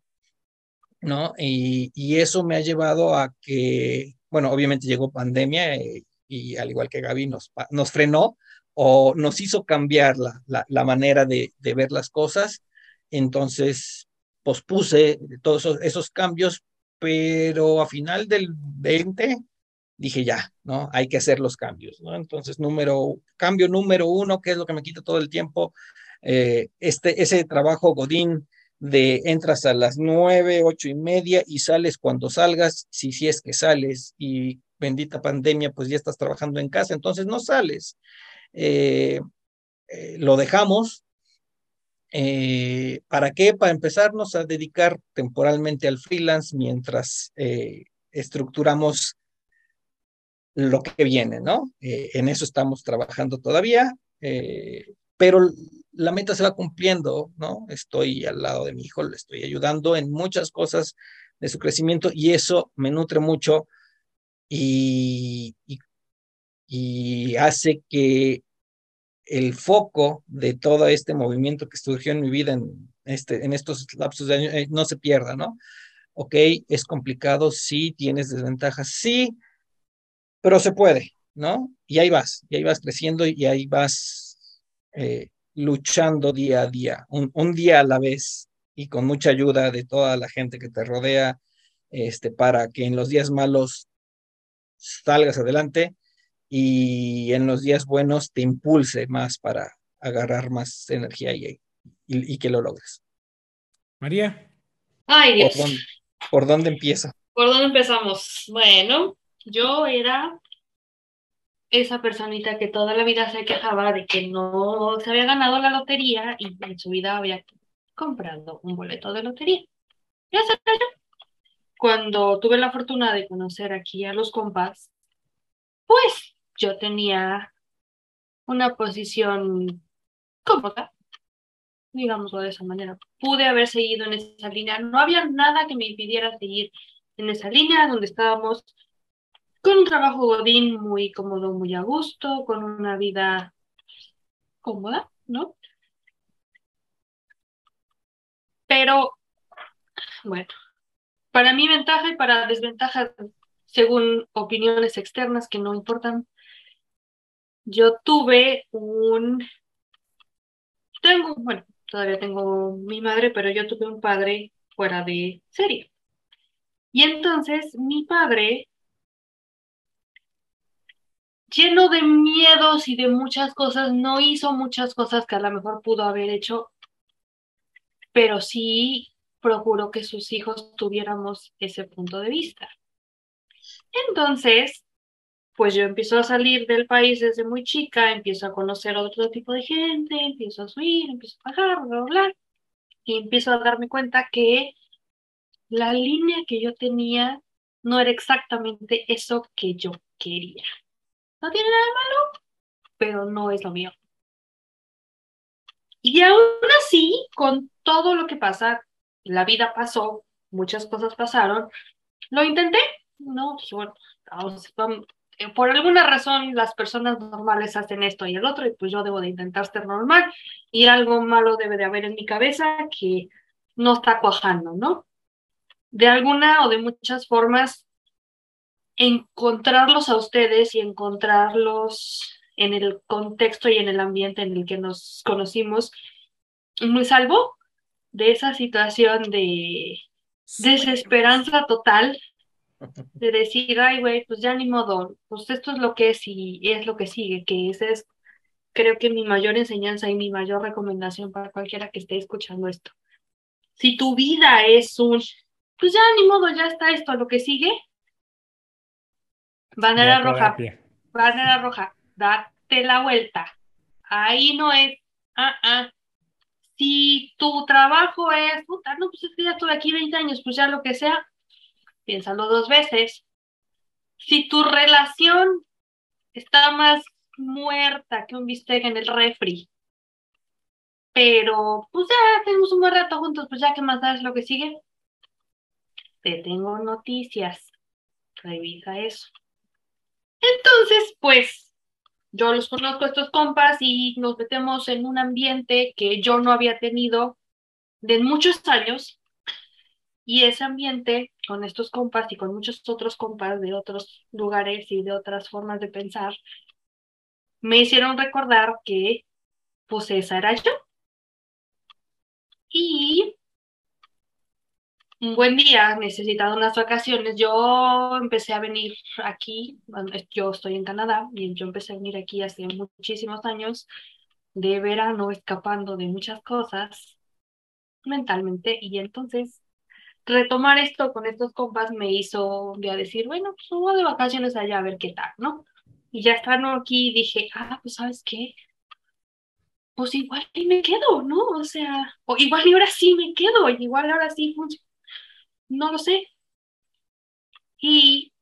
[SPEAKER 4] ¿No? Y, y eso me ha llevado a que, bueno, obviamente llegó pandemia eh, y al igual que Gaby nos, nos frenó o nos hizo cambiar la, la, manera de, de, ver las cosas. Entonces, pospuse todos esos, esos cambios pero a final del 20 dije ya, ¿no? Hay que hacer los cambios, ¿no? Entonces, número, cambio número uno, que es lo que me quita todo el tiempo, eh, este, ese trabajo Godín de entras a las nueve, ocho y media y sales cuando salgas, si, si es que sales y bendita pandemia, pues ya estás trabajando en casa, entonces no sales. Eh, eh, lo dejamos. ¿Para qué? Para empezarnos a dedicar temporalmente al freelance mientras estructuramos lo que viene, ¿no? Eh, en eso estamos trabajando todavía, eh, pero la meta se va cumpliendo, ¿no? Estoy al lado de mi hijo, le estoy ayudando en muchas cosas de su crecimiento y eso me nutre mucho y, hace que el foco de todo este movimiento que surgió en mi vida en, este, en estos lapsos de años eh, no se pierda, ¿no? Ok, es complicado, sí, tienes desventajas, sí, pero se puede, ¿no? Y ahí vas, y ahí vas creciendo y ahí vas eh, luchando día a día, un, día a la vez y con mucha ayuda de toda la gente que te rodea, este, para que en los días malos salgas adelante y en los días buenos te impulse más para agarrar más energía y, y, que lo logres.
[SPEAKER 1] María.
[SPEAKER 3] Ay, Dios.
[SPEAKER 4] ¿Por dónde, ¿Por dónde empieza?
[SPEAKER 3] ¿Por dónde empezamos? Bueno, yo era esa personita que toda la vida se quejaba de que no se había ganado la lotería y en su vida había comprado un boleto de lotería. Ya se Cuando tuve la fortuna de conocer aquí a los compas, pues yo tenía una posición cómoda, digámoslo de esa manera. Pude haber seguido en esa línea. No había nada que me impidiera seguir en esa línea donde estábamos con un trabajo godín muy cómodo, muy a gusto, con una vida cómoda, ¿no? Pero, bueno, para mi ventaja y para desventaja, según opiniones externas que no importan, yo tuve un, tengo, bueno, todavía tengo mi madre, pero yo tuve un padre fuera de serie. Y entonces mi padre lleno de miedos y de muchas cosas, no hizo muchas cosas que a lo mejor pudo haber hecho, pero sí procuró que sus hijos tuviéramos ese punto de vista. Entonces, pues yo empiezo a salir del país desde muy chica, empiezo a conocer otro tipo de gente, empiezo a subir, empiezo a bajar, bla, bla, bla, y empiezo a darme cuenta que la línea que yo tenía no era exactamente eso que yo quería. No tiene nada de malo, pero no es lo mío. Y aún así, con todo lo que pasa, la vida pasó, muchas cosas pasaron, lo intenté, ¿no? Dije, bueno, eh, por alguna razón las personas normales hacen esto y el otro, y pues yo debo de intentar ser normal, y algo malo debe de haber en mi cabeza que no está cuajando, ¿no? De alguna o de muchas formas encontrarlos a ustedes y encontrarlos en el contexto y en el ambiente en el que nos conocimos, me salvó de esa situación de desesperanza total, de decir, ay, güey, pues ya ni modo, pues esto es lo que es y es lo que sigue, que esa es, creo que mi mayor enseñanza y mi mayor recomendación para cualquiera que esté escuchando esto. Si tu vida es un, pues ya ni modo, ya está esto, lo que sigue, Bandera roja. Bandera roja. Date la vuelta. Ahí no es. Ah, ah. Si tu trabajo es, puta, no, pues es que ya estuve aquí 20 años, pues ya lo que sea, piénsalo dos veces. Si tu relación está más muerta que un bistec en el refri, pero pues ya tenemos un buen rato juntos, pues ya que más sabes lo que sigue. Te tengo noticias. Revisa eso. Entonces, pues yo los conozco a estos compas y nos metemos en un ambiente que yo no había tenido de muchos años. Y ese ambiente con estos compas y con muchos otros compas de otros lugares y de otras formas de pensar, me hicieron recordar que pues esa era yo. Y un buen día, necesitado unas vacaciones, yo empecé a venir aquí, yo estoy en Canadá y yo empecé a venir aquí hace muchísimos años de verano escapando de muchas cosas mentalmente y entonces retomar esto con estos compas me hizo un día decir, bueno, pues hubo de vacaciones allá a ver qué tal, ¿no? Y ya estando aquí dije, ah, pues sabes qué, pues igual y me quedo, ¿no? O sea, o igual y ahora sí me quedo, igual ahora sí no lo sé. Y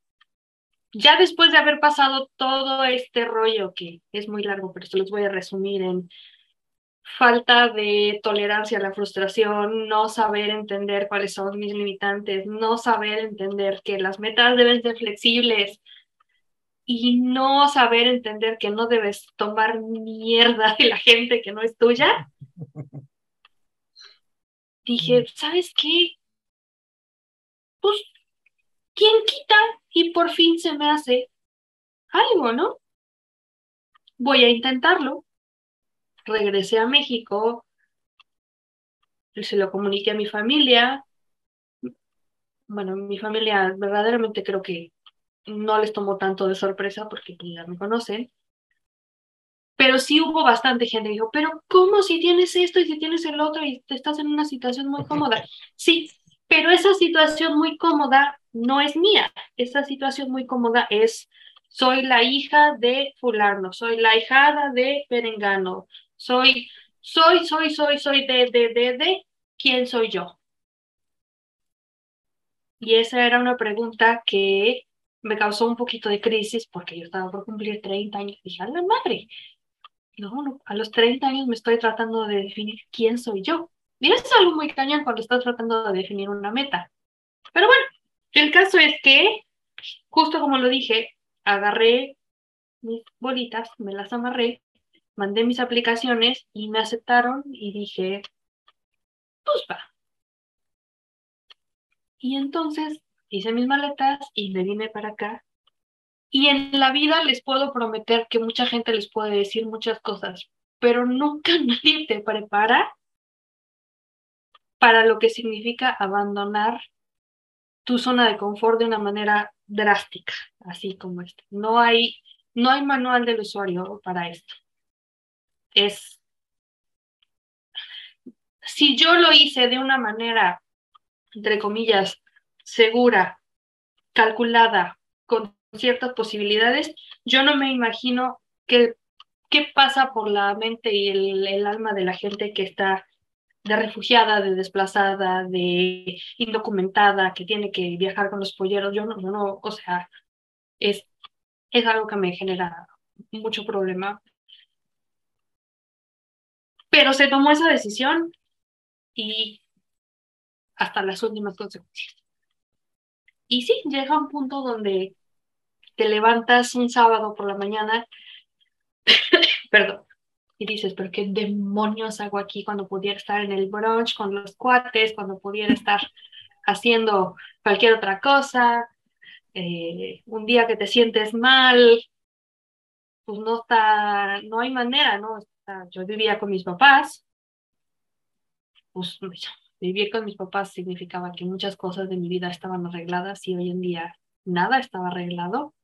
[SPEAKER 3] ya después de haber pasado todo este rollo, que es muy largo, pero se los voy a resumir en falta de tolerancia a la frustración, no saber entender cuáles son mis limitantes, no saber entender que las metas deben ser flexibles y no saber entender que no debes tomar mierda de la gente que no es tuya. Dije, ¿sabes qué? Pues, ¿quién quita? Y por fin se me hace algo, ¿no? Voy a intentarlo regresé a México, se lo comuniqué a mi familia. Bueno, mi familia verdaderamente creo que no les tomó tanto de sorpresa porque pues, ya me conocen. Pero sí hubo bastante gente que dijo, pero ¿cómo si tienes esto y si tienes el otro y te estás en una situación muy cómoda? Sí, pero esa situación muy cómoda no es mía. Esa situación muy cómoda es, soy la hija de fulano, soy la hijada de Perengano, soy, soy, soy, soy, soy de, de, de, de, ¿quién soy yo? Y esa era una pregunta que me causó un poquito de crisis porque yo estaba por cumplir 30 años. Dije, la madre, no, no, a los 30 años me estoy tratando de definir quién soy yo. Y es algo muy cañón cuando estás tratando de definir una meta. Pero bueno, el caso es que, justo como lo dije, agarré mis bolitas, me las amarré mandé mis aplicaciones y me aceptaron y dije, pues va. Y entonces hice mis maletas y me vine para acá. Y en la vida les puedo prometer que mucha gente les puede decir muchas cosas, pero nunca nadie te prepara para lo que significa abandonar tu zona de confort de una manera drástica, así como esta. No hay, no hay manual del usuario para esto es, si yo lo hice de una manera, entre comillas, segura, calculada, con ciertas posibilidades, yo no me imagino qué, pasa por la mente y el, el alma de la gente que está de refugiada, de desplazada, de indocumentada, que tiene que viajar con los polleros. Yo no, no, o sea, es, es algo que me genera mucho problema pero se tomó esa decisión y hasta las últimas consecuencias. Y sí, llega un punto donde te levantas un sábado por la mañana, perdón, y dices, pero qué demonios hago aquí cuando pudiera estar en el brunch con los cuates, cuando pudiera estar haciendo cualquier otra cosa, eh, un día que te sientes mal, pues no está, no hay manera, ¿no? Yo vivía con mis papás, pues vivir con mis papás significaba que muchas cosas de mi vida estaban arregladas y hoy en día nada estaba arreglado.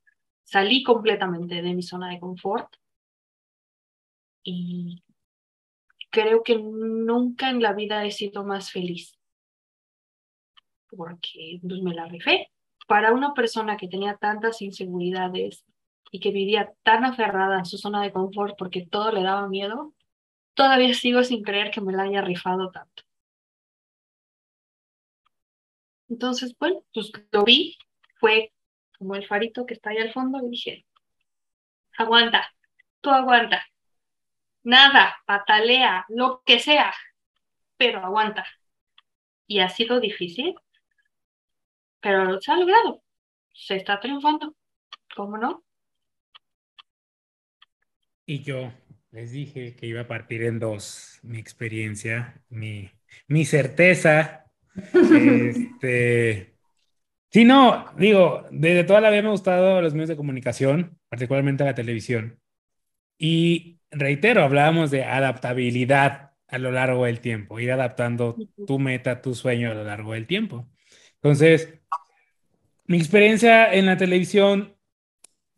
[SPEAKER 3] Salí completamente de mi zona de confort y creo que nunca en la vida he sido más feliz porque pues, me la rifé. Para una persona que tenía tantas inseguridades, y que vivía tan aferrada en su zona de confort porque todo le daba miedo, todavía sigo sin creer que me la haya rifado tanto. Entonces, bueno, pues lo vi, fue como el farito que está ahí al fondo y dije, aguanta, tú aguanta, nada, patalea, lo que sea, pero aguanta. Y ha sido difícil, pero se ha logrado, se está triunfando, ¿cómo no?
[SPEAKER 1] Y yo les dije que iba a partir en dos mi experiencia, mi, mi certeza. este, sí, no, digo, desde toda la vida me han gustado los medios de comunicación, particularmente la televisión. Y reitero, hablábamos de adaptabilidad a lo largo del tiempo, ir adaptando tu meta, tu sueño a lo largo del tiempo. Entonces, mi experiencia en la televisión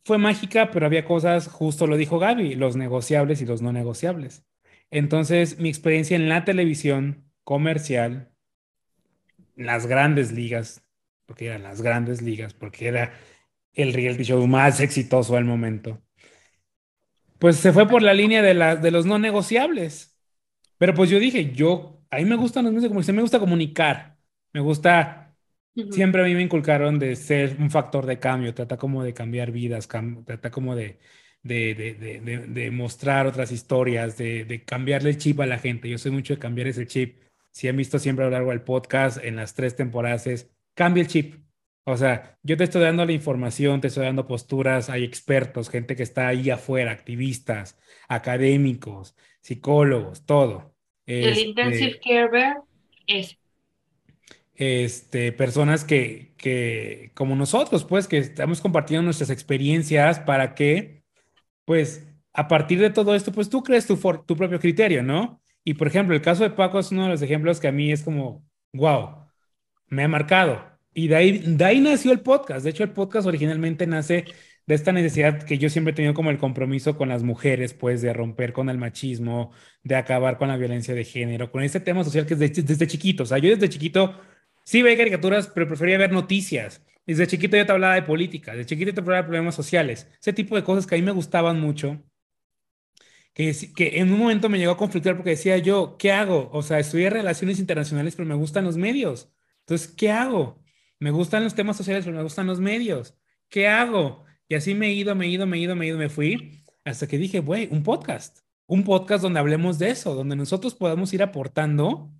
[SPEAKER 1] fue mágica, pero había cosas, justo lo dijo Gaby, los negociables y los no negociables. Entonces, mi experiencia en la televisión comercial, las grandes ligas, porque eran las grandes ligas, porque era el reality show más exitoso al momento, pues se fue por la línea de, la, de los no negociables. Pero pues yo dije, yo, a mí me gustan los medios de comunicación, me gusta comunicar, me gusta Siempre a mí me inculcaron de ser un factor de cambio, trata como de cambiar vidas, trata como de, de, de, de, mostrar otras historias, de, cambiarle el chip a la gente. Yo soy mucho de cambiar ese chip. Si han visto siempre a lo largo del podcast, en las tres temporadas es, cambia el chip. O sea, yo te estoy dando la información, te estoy dando posturas, hay expertos, gente que está ahí afuera, activistas, académicos, psicólogos, todo.
[SPEAKER 3] El este intensive care es
[SPEAKER 1] este, personas que, que, como nosotros, pues, que estamos compartiendo nuestras experiencias para que, pues, a partir de todo esto, pues tú crees tu, tu propio criterio, ¿no? Y por ejemplo, el caso de Paco es uno de los ejemplos que a mí es como, wow, me ha marcado. Y de ahí, de ahí nació el podcast. De hecho, el podcast originalmente nace de esta necesidad que yo siempre he tenido como el compromiso con las mujeres, pues de romper con el machismo, de acabar con la violencia de género, con este tema social que es desde, desde chiquito. O sea, yo desde chiquito Sí veía caricaturas, pero prefería ver noticias. Desde chiquito yo te hablaba de política, desde chiquito te hablaba de problemas sociales, ese tipo de cosas que a mí me gustaban mucho, que, en un momento me llegó a conflictar porque decía yo, ¿qué hago? O sea, estudié relaciones internacionales, pero me gustan los medios. Entonces, ¿qué hago? Me gustan los temas sociales, pero me gustan los medios. ¿Qué hago? Y así me he ido, me he ido, me he ido, me he ido, me fui, hasta que dije, güey, un podcast. Un podcast donde hablemos de eso, donde nosotros podamos ir aportando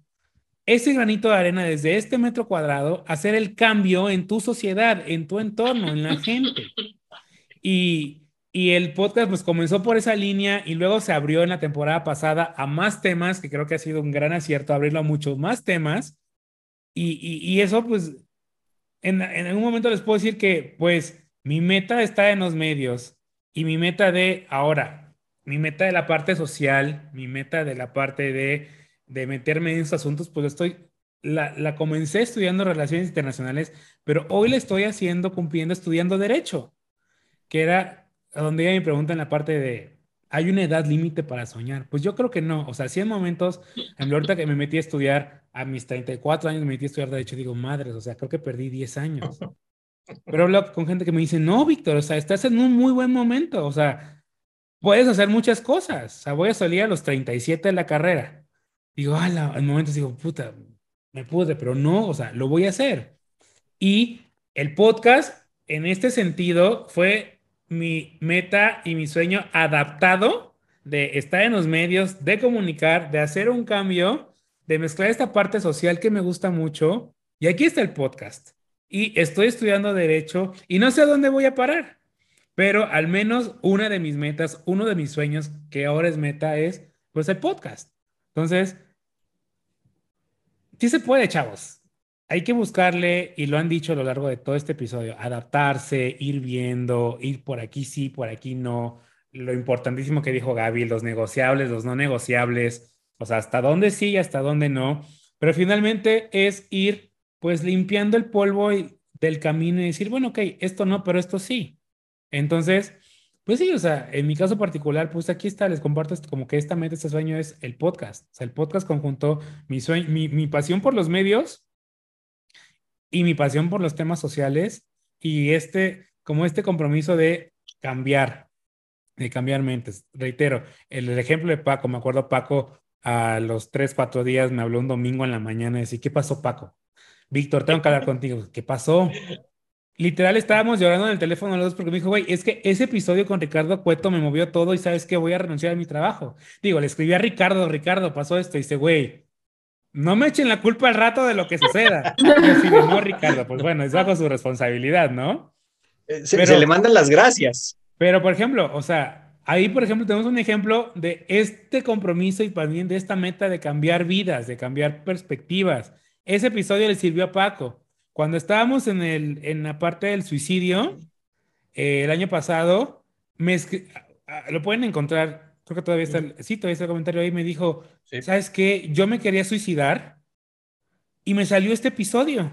[SPEAKER 1] ese granito de arena desde este metro cuadrado, hacer el cambio en tu sociedad, en tu entorno, en la gente. Y, y el podcast pues comenzó por esa línea y luego se abrió en la temporada pasada a más temas, que creo que ha sido un gran acierto abrirlo a muchos más temas. Y, y, eso pues en, en algún momento les puedo decir que pues mi meta está en los medios y mi meta de ahora, mi meta de la parte social, mi meta de la parte de de meterme en estos asuntos, pues estoy, la, la comencé estudiando relaciones internacionales, pero hoy la estoy haciendo, cumpliendo, estudiando derecho, que era a donde ella me pregunta en la parte de, ¿hay una edad límite para soñar? Pues yo creo que no, o sea, si en momentos, en ahorita que me metí a estudiar, a mis 34 años me metí a estudiar derecho, digo, madres, o sea, creo que perdí 10 años. Pero hablo con gente que me dice, no, Víctor, o sea, estás en un muy buen momento, o sea, puedes hacer muchas cosas. O sea, voy a salir a los 37 de la carrera digo, ala, en momentos digo, puta, me pude, pero no, o sea, lo voy a hacer. Y el podcast, en este sentido, fue mi meta y mi sueño adaptado de estar en los medios, de comunicar, de hacer un cambio, de mezclar esta parte social que me gusta mucho. Y aquí está el podcast. Y estoy estudiando derecho y no sé dónde voy a parar, pero al menos una de mis metas, uno de mis sueños, que ahora es meta, es pues el podcast. Entonces, sí se puede, chavos. Hay que buscarle, y lo han dicho a lo largo de todo este episodio, adaptarse, ir viendo, ir por aquí sí, por aquí no. Lo importantísimo que dijo Gaby, los negociables, los no negociables, o sea, hasta dónde sí y hasta dónde no. Pero finalmente es ir pues limpiando el polvo del camino y decir, bueno, ok, esto no, pero esto sí. Entonces, pues sí, o sea, en mi caso particular, pues aquí está, les comparto como que esta meta, este sueño es el podcast. O sea, el podcast conjuntó mi, sueño, mi, mi pasión por los medios y mi pasión por los temas sociales y este, como este compromiso de cambiar, de cambiar mentes. Reitero, el, ejemplo de Paco, me acuerdo Paco a los tres, cuatro días me habló un domingo en la mañana y decía, ¿qué pasó Paco? Víctor, tengo que hablar contigo. ¿Qué pasó? Literal estábamos llorando en el teléfono los dos porque me dijo, güey, es que ese episodio con Ricardo Cueto me movió todo y sabes que voy a renunciar a mi trabajo. Digo, le escribí a Ricardo, Ricardo, pasó esto y dice, güey, no me echen la culpa al rato de lo que suceda. Y así no, Ricardo, pues bueno, es bajo su responsabilidad, ¿no?
[SPEAKER 4] Eh, se, se le mandan las gracias.
[SPEAKER 1] Pero, por ejemplo, o sea, ahí, por ejemplo, tenemos un ejemplo de este compromiso y también de esta meta de cambiar vidas, de cambiar perspectivas. Ese episodio le sirvió a Paco cuando estábamos en, el, en la parte del suicidio, eh, el año pasado, me lo pueden encontrar creo que todavía está, el, sí, todavía está el comentario ahí, me dijo, ¿sabes qué? Yo me quería suicidar y me salió este episodio.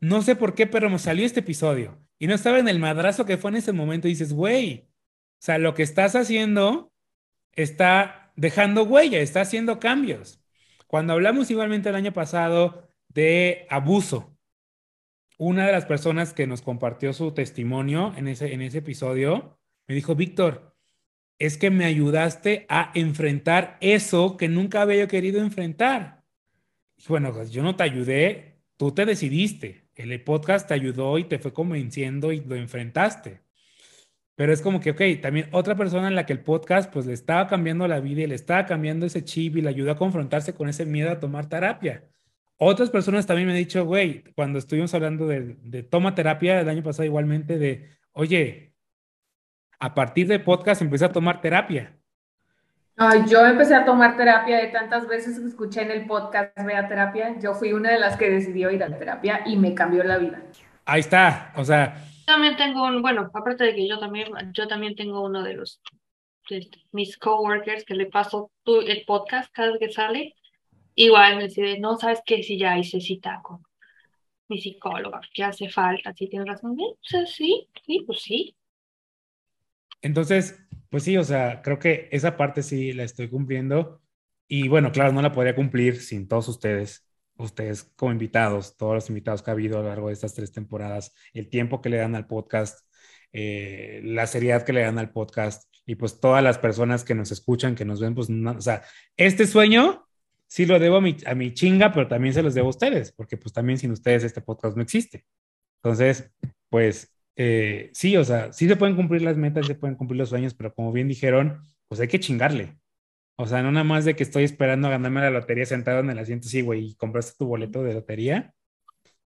[SPEAKER 1] No sé por qué, pero me salió este episodio. Y no estaba en el madrazo que fue en ese momento. Y dices, güey, o sea, lo que estás haciendo está dejando huella, está haciendo cambios. Cuando hablamos igualmente el año pasado de abuso, una de las personas que nos compartió su testimonio en ese, en ese episodio me dijo, Víctor, es que me ayudaste a enfrentar eso que nunca había querido enfrentar. bueno, pues yo no te ayudé, tú te decidiste. El podcast te ayudó y te fue convenciendo y lo enfrentaste. Pero es como que, ok, también otra persona en la que el podcast pues le estaba cambiando la vida y le estaba cambiando ese chip y le ayudó a confrontarse con ese miedo a tomar terapia. Otras personas también me han dicho, güey, cuando estuvimos hablando de, de toma terapia el año pasado igualmente, de, oye, a partir de podcast empecé a tomar terapia.
[SPEAKER 2] Ay, yo empecé a tomar terapia de tantas veces que escuché en el podcast Vea Terapia. Yo fui una de las que decidió ir a terapia y me cambió la vida.
[SPEAKER 1] Ahí está, o sea,
[SPEAKER 3] también tengo un, bueno, aparte de que yo también, yo también tengo uno de los, de mis coworkers que le paso tu, el podcast cada vez que sale. Igual me dice, no, ¿sabes qué? Si ya hice cita con mi psicóloga, que hace falta, si tienes razón. Pues, sí, sí, pues sí.
[SPEAKER 1] Entonces, pues sí, o sea, creo que esa parte sí la estoy cumpliendo. Y bueno, claro, no la podría cumplir sin todos ustedes ustedes como invitados, todos los invitados que ha habido a lo largo de estas tres temporadas, el tiempo que le dan al podcast, eh, la seriedad que le dan al podcast y pues todas las personas que nos escuchan, que nos ven, pues, o sea, este sueño sí lo debo a mi, a mi chinga, pero también se los debo a ustedes, porque pues también sin ustedes este podcast no existe. Entonces, pues eh, sí, o sea, sí se pueden cumplir las metas, se pueden cumplir los sueños, pero como bien dijeron, pues hay que chingarle. O sea, no nada más de que estoy esperando a ganarme la lotería sentado en el asiento, sí, güey, y compraste tu boleto de lotería.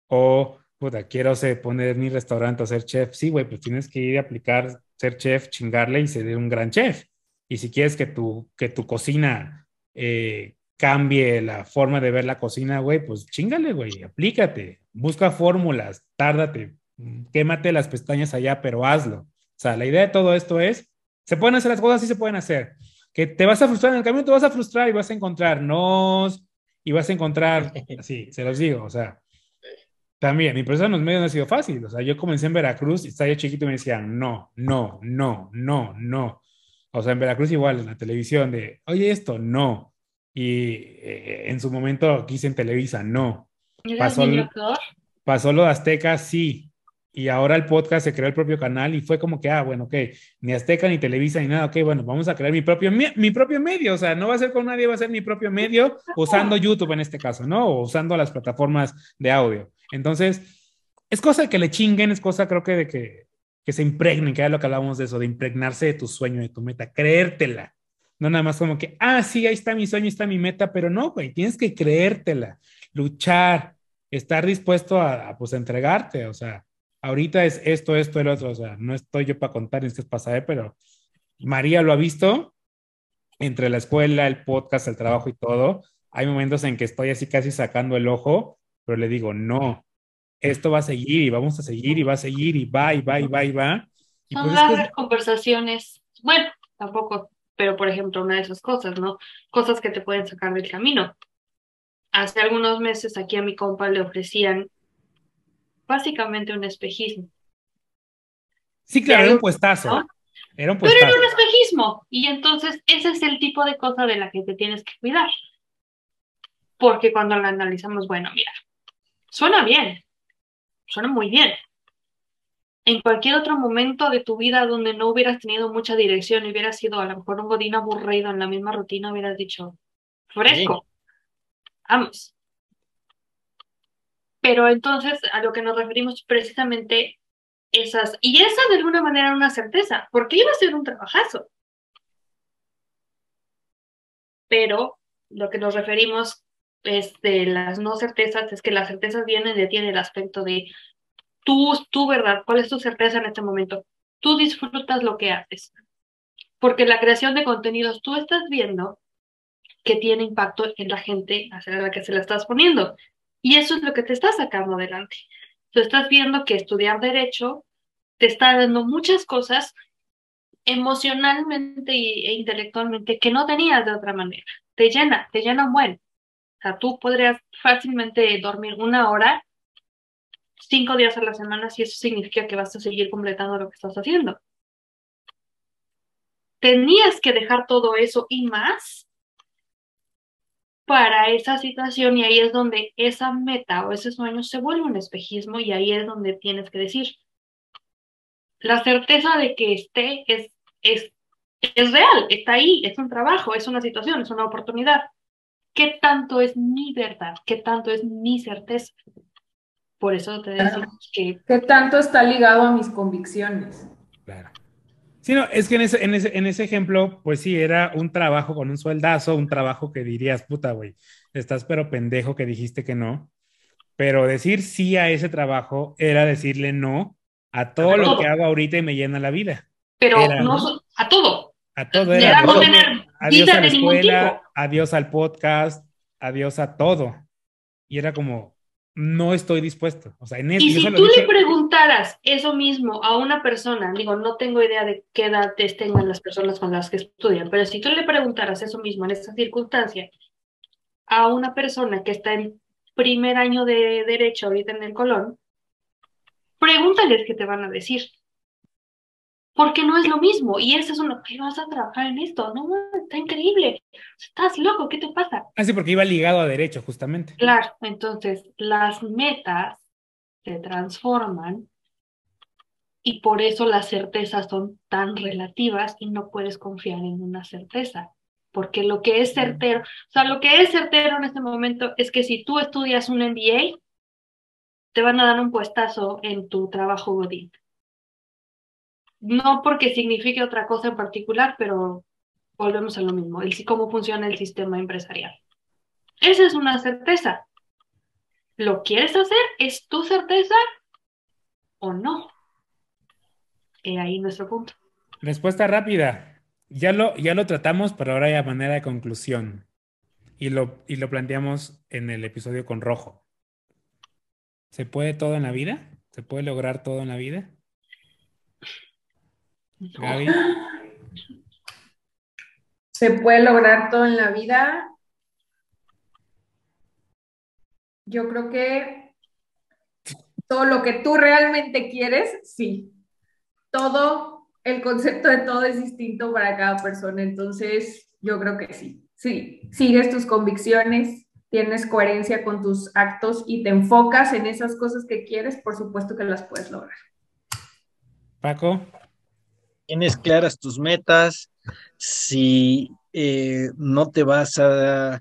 [SPEAKER 1] O, puta, quiero poner mi restaurante o ser chef. Sí, güey, pues tienes que ir a aplicar, ser chef, chingarle y ser un gran chef. Y si quieres que tu, que tu cocina eh, cambie la forma de ver la cocina, güey, pues chingale, güey, aplícate, busca fórmulas, tárdate, quémate las pestañas allá, pero hazlo. O sea, la idea de todo esto es, se pueden hacer las cosas, sí se pueden hacer que te vas a frustrar en el camino, te vas a frustrar y vas a encontrar nos y vas a encontrar, así, se los digo, o sea, también, mi proceso en los medios no ha sido fácil, o sea, yo comencé en Veracruz y estaba yo chiquito y me decían, no, no, no, no, no. O sea, en Veracruz igual, en la televisión, de, oye, esto, no. Y eh, en su momento quise en Televisa, no. Pasó, pasó lo de Azteca, sí y ahora el podcast se creó el propio canal y fue como que, ah, bueno, ok, ni Azteca ni Televisa ni nada, ok, bueno, vamos a crear mi propio, mi, propio medio, o sea, no va a ser con nadie, va a ser mi propio medio usando YouTube en este caso, ¿no? O usando las plataformas de audio. Entonces, es cosa de que le chinguen, es cosa creo que de que, que se impregnen, que era lo que hablábamos de eso, de impregnarse de tu sueño, de tu meta, creértela. No nada más como que, ah, sí, ahí está mi sueño, ahí está mi meta, pero no, güey, tienes que creértela, luchar, estar dispuesto a, a pues, entregarte, o sea, ahorita es esto, esto, el otro, o sea, no estoy yo para contar es pasaje, pero María lo ha visto entre la escuela, el podcast, el trabajo y todo. Hay momentos en que estoy así casi sacando el ojo, pero le digo, no, esto va a seguir y vamos a seguir y va a seguir y va y va y va y va.
[SPEAKER 3] Son pues largas conversaciones, bueno, tampoco, pero por ejemplo, una de esas cosas, ¿no? Cosas que te pueden sacar del camino. Hace algunos meses aquí a mi compa le ofrecían básicamente un espejismo.
[SPEAKER 1] Sí, claro, era un puestazo. Era un
[SPEAKER 3] puestazo. Pero era un espejismo. Y entonces ese es el tipo de cosa de la que te tienes que cuidar. Porque cuando lo analizamos, bueno, mira, suena bien, suena muy bien. En cualquier otro momento de tu vida donde no hubieras tenido mucha dirección y hubieras sido a lo mejor un godín aburrido en la misma rutina, hubieras dicho, fresco, vamos. Pero entonces a lo que nos referimos precisamente esas, y esa de alguna manera era una certeza, porque iba a ser un trabajazo. Pero lo que nos referimos es de las no certezas, es que las certezas vienen de ti en el aspecto de tú, tú, ¿verdad? ¿Cuál es tu certeza en este momento? Tú disfrutas lo que haces. Porque la creación de contenidos, tú estás viendo que tiene impacto en la gente a la que se la estás poniendo. Y eso es lo que te está sacando adelante. Tú estás viendo que estudiar derecho te está dando muchas cosas emocionalmente e intelectualmente que no tenías de otra manera. Te llena, te llena un buen. O sea, tú podrías fácilmente dormir una hora, cinco días a la semana, si eso significa que vas a seguir completando lo que estás haciendo. Tenías que dejar todo eso y más para esa situación y ahí es donde esa meta o ese sueño se vuelve un espejismo y ahí es donde tienes que decir, la certeza de que esté es, es, es real, está ahí, es un trabajo, es una situación, es una oportunidad. ¿Qué tanto es mi verdad? ¿Qué tanto es mi certeza? Por eso te decimos que...
[SPEAKER 2] ¿Qué tanto está ligado a mis convicciones?
[SPEAKER 1] Claro. Sí, no, es que en ese, en, ese, en ese ejemplo, pues sí, era un trabajo con un sueldazo, un trabajo que dirías, puta, güey, estás pero pendejo que dijiste que no. Pero decir sí a ese trabajo era decirle no a todo, lo que hago ahorita y me llena la vida.
[SPEAKER 3] Pero no, a todo.
[SPEAKER 1] A todo era. No tener adiós a la escuela, adiós al podcast, adiós a todo. Y era como, no estoy dispuesto. O sea, en
[SPEAKER 3] y si tú le preguntaras eso mismo a una persona, digo, no tengo idea de qué edad tengan las personas con las que estudian, pero si tú le preguntaras eso mismo en esta circunstancia a una persona que está en primer año de derecho ahorita en el Colón, pregúntales qué te van a decir. Porque no es lo mismo. Y eso es uno, que vas a trabajar en esto? No, está increíble. Estás loco, ¿qué te pasa?
[SPEAKER 1] Ah, sí, porque iba ligado a derecho, justamente.
[SPEAKER 3] Claro, entonces las metas se transforman y por eso las certezas son tan relativas y no puedes confiar en una certeza. Porque lo que es certero, o sea, lo que es certero en este momento es que si tú estudias un MBA, te van a dar un puestazo en tu trabajo Godín. No porque signifique otra cosa en particular, pero volvemos a lo mismo, el cómo funciona el sistema empresarial. Esa es una certeza. ¿Lo quieres hacer? ¿Es tu certeza o no? He ahí nuestro punto.
[SPEAKER 1] Respuesta rápida. Ya lo, ya lo tratamos, pero ahora hay manera de conclusión. Y lo, y lo planteamos en el episodio con Rojo. ¿Se puede todo en la vida? ¿Se puede lograr todo en la vida?
[SPEAKER 2] Gaby. ¿Se puede lograr todo en la vida? Yo creo que todo lo que tú realmente quieres, sí. Todo, el concepto de todo es distinto para cada persona, entonces yo creo que sí. Sí, sigues tus convicciones, tienes coherencia con tus actos y te enfocas en esas cosas que quieres, por supuesto que las puedes lograr.
[SPEAKER 1] Paco.
[SPEAKER 4] Tienes claras tus metas, si eh, no te vas a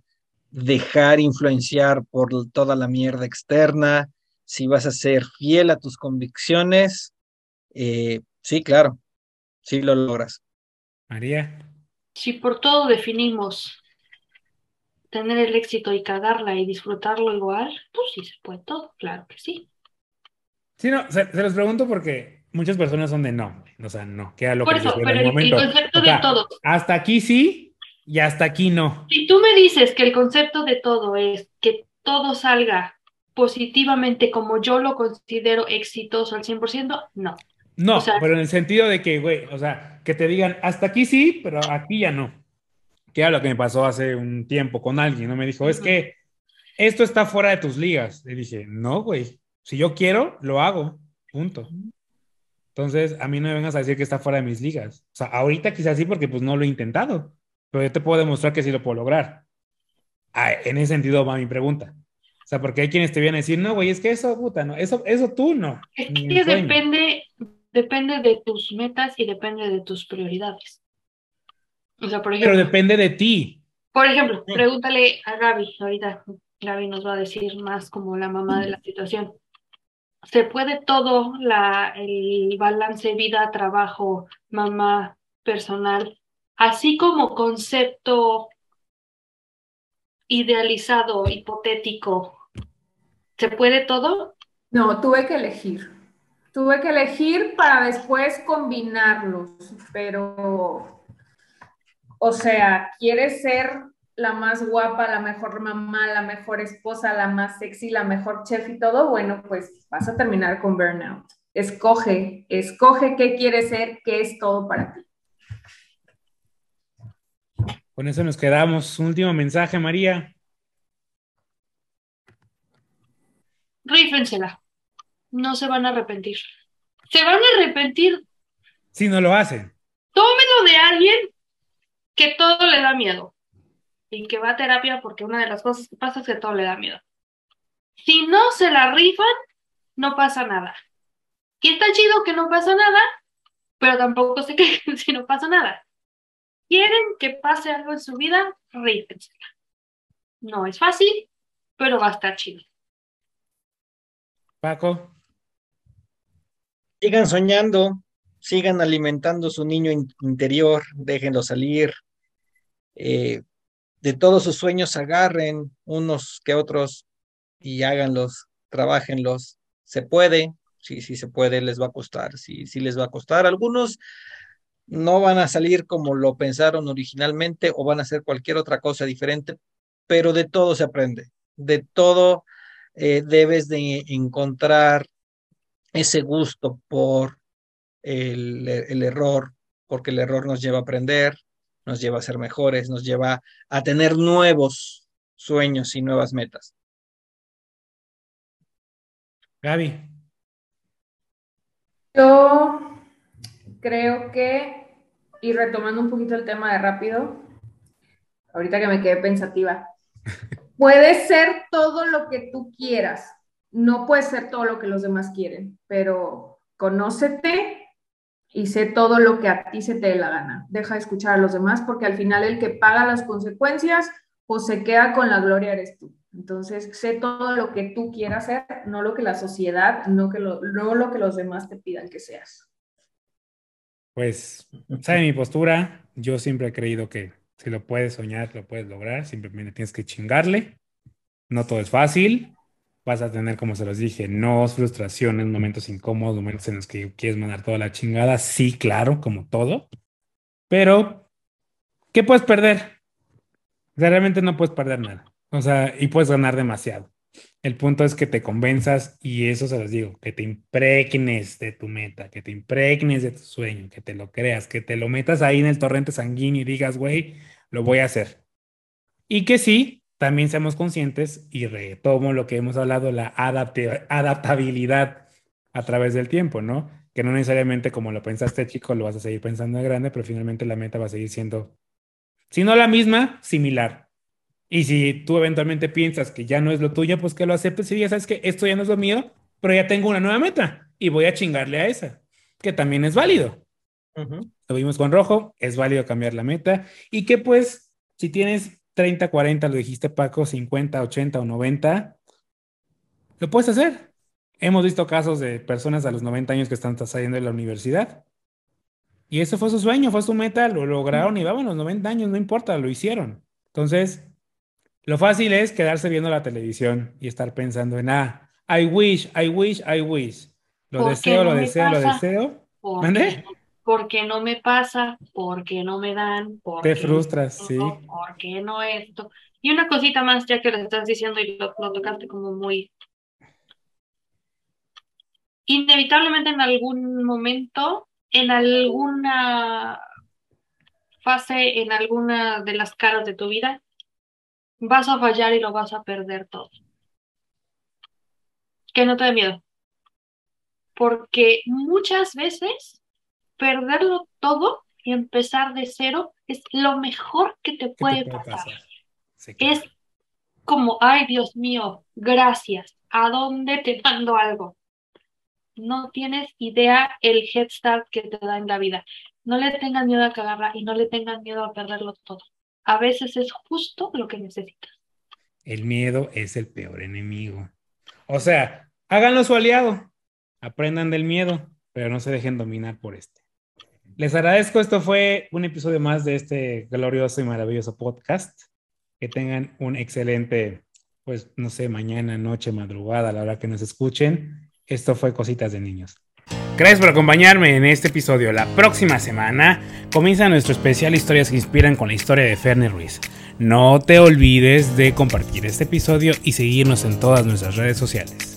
[SPEAKER 4] dejar influenciar por toda la mierda externa, si vas a ser fiel a tus convicciones, eh, sí, claro, sí lo logras.
[SPEAKER 1] María.
[SPEAKER 3] Si por todo definimos tener el éxito y cagarla y disfrutarlo igual, pues sí se puede todo, claro que sí.
[SPEAKER 1] Sí, no, se, los pregunto porque muchas personas son de no, o sea, no, queda lo
[SPEAKER 3] Por eso, pero el, momento. el concepto de todo.
[SPEAKER 1] Hasta aquí sí y hasta aquí no.
[SPEAKER 3] Si tú me dices que el concepto de todo es que todo salga positivamente como yo lo considero exitoso al 100%, no.
[SPEAKER 1] No, pero en el sentido de que, güey, o sea, que te digan hasta aquí sí, pero aquí ya no que era lo que me pasó hace un tiempo con alguien, ¿no? Me dijo, es que esto está fuera de tus ligas. Le dije, no, güey, si yo quiero, lo hago, punto. Entonces, a mí no me vengas a decir que está fuera de mis ligas. O sea, ahorita quizás sí porque pues no lo he intentado, pero yo te puedo demostrar que sí lo puedo lograr. Ah, en ese sentido va mi pregunta. O sea, porque hay quienes te vienen a decir, no, güey, es que eso, puta, no, eso, eso tú no.
[SPEAKER 3] Es que depende, depende de tus metas y depende de tus prioridades.
[SPEAKER 1] Pero depende de ti.
[SPEAKER 3] Por ejemplo, pregúntale a Gaby, ahorita Gaby nos va a decir más como la mamá de la situación. ¿Se puede todo la, el balance vida, trabajo, mamá, personal, así como concepto idealizado, hipotético? ¿Se puede todo?
[SPEAKER 2] No, tuve que elegir. Tuve que elegir para después combinarlos, pero o sea, quieres ser la más guapa, la mejor mamá, la mejor esposa, la más sexy, la mejor chef y todo, bueno, pues vas a terminar con burnout. Escoge, escoge qué quieres ser, qué es todo para ti.
[SPEAKER 1] Con eso nos quedamos. Un último mensaje, María.
[SPEAKER 3] Rífensela. No se van a arrepentir. Se van a arrepentir.
[SPEAKER 1] Si no lo hacen.
[SPEAKER 3] Tómenlo de alguien que todo le da miedo y que va a terapia porque una de las cosas que pasa es que todo le da miedo. Si no se la rifan, no pasa nada. Y está chido que no pasa nada, pero tampoco se quejen si no pasa nada. ¿Quieren que pase algo en su vida? Rífensela. No es fácil, pero va a estar chido.
[SPEAKER 1] Paco.
[SPEAKER 4] Sigan soñando, sigan alimentando su niño interior, déjenlo salir. Eh, de todos sus sueños agarren unos que otros y háganlos, trabajenlos. Se puede, sí, sí se puede, les va a costar, sí, sí les va a costar. Algunos no van a salir como lo pensaron originalmente o van a hacer cualquier otra cosa diferente, pero de todo se aprende, de todo eh, debes de encontrar ese gusto por el, el error, porque el error nos lleva a aprender, nos lleva a ser mejores, nos lleva a tener nuevos sueños y nuevas metas.
[SPEAKER 1] Gaby.
[SPEAKER 2] Yo creo que, y retomando un poquito el tema de rápido, ahorita que me quedé pensativa, puede ser todo lo que tú quieras, no puede ser todo lo que los demás quieren, pero conócete y sé todo lo que a ti se te dé la gana. Deja de escuchar a los demás porque al final el que paga las consecuencias o pues se queda con la gloria eres tú. Entonces, sé todo lo que tú quieras hacer, no lo que la sociedad, no, que lo, no lo que los demás te pidan que seas.
[SPEAKER 1] Pues, sabe mi postura, yo siempre he creído que si lo puedes soñar, lo puedes lograr, simplemente tienes que chingarle. No todo es fácil, vas a tener, como se los dije, no frustraciones, momentos incómodos, momentos en los que quieres mandar toda la chingada. Sí, claro, como todo. Pero, ¿qué puedes perder? realmente no puedes perder nada. O sea, y puedes ganar demasiado. El punto es que te convenzas y eso se los digo, que te impregnes de tu meta, que te impregnes de tu sueño, que te lo creas, que te lo metas ahí en el torrente sanguíneo y digas, güey, lo voy a hacer. Y que sí, también seamos conscientes y retomo lo que hemos hablado, la adaptabilidad a través del tiempo, ¿no? Que no necesariamente como lo pensaste chico, lo vas a seguir pensando de grande, pero finalmente la meta va a seguir siendo, si no la misma, similar. Y si tú eventualmente piensas que ya no es lo tuyo, pues que lo aceptes y ya sabes que esto ya no es lo mío, pero ya tengo una nueva meta y voy a chingarle a esa, que también es válido. Lo vimos con rojo, es válido cambiar la meta y que pues si tienes 30, 40, lo dijiste Paco, 50, 80 o 90, lo puedes hacer. Hemos visto casos de personas a los 90 años que están saliendo de la universidad. Y eso fue su sueño, fue su meta, lo lograron y vamos, los 90 años, no importa, lo hicieron. Entonces, lo fácil es quedarse viendo la televisión y estar pensando en, ah, I wish, I wish, I wish. Lo deseo, lo deseo, lo deseo.
[SPEAKER 3] ¿Mande? Porque no me pasa, porque no me dan,
[SPEAKER 1] porque te frustras, sí.
[SPEAKER 3] Porque no esto. Y una cosita más, ya que lo estás diciendo y lo, tocaste como muy. Inevitablemente en algún momento, en alguna fase, en alguna de las caras de tu vida, vas a fallar y lo vas a perder todo. Que no te dé miedo. Porque muchas veces perderlo todo y empezar de cero es lo mejor que te puede, pasar. Es como, ay Dios mío, gracias, ¿a dónde te mando algo? No tienes idea el head start que te da en la vida. No le tengan miedo a cagarla y no le tengan miedo a perderlo todo. A veces es justo lo que necesitas.
[SPEAKER 1] El miedo es el peor enemigo. O sea, háganlo su aliado. Aprendan del miedo, pero no se dejen dominar por este. Les agradezco. Esto fue un episodio más de este glorioso y maravilloso podcast. Que tengan un excelente, pues, no sé, mañana, noche, madrugada, a la hora que nos escuchen. Esto fue Cositas de Niños. Gracias por acompañarme en este episodio. La próxima semana comienza nuestro especial Historias que inspiran con la historia de Fernie Ruiz. No te olvides de compartir este episodio y seguirnos en todas nuestras redes sociales.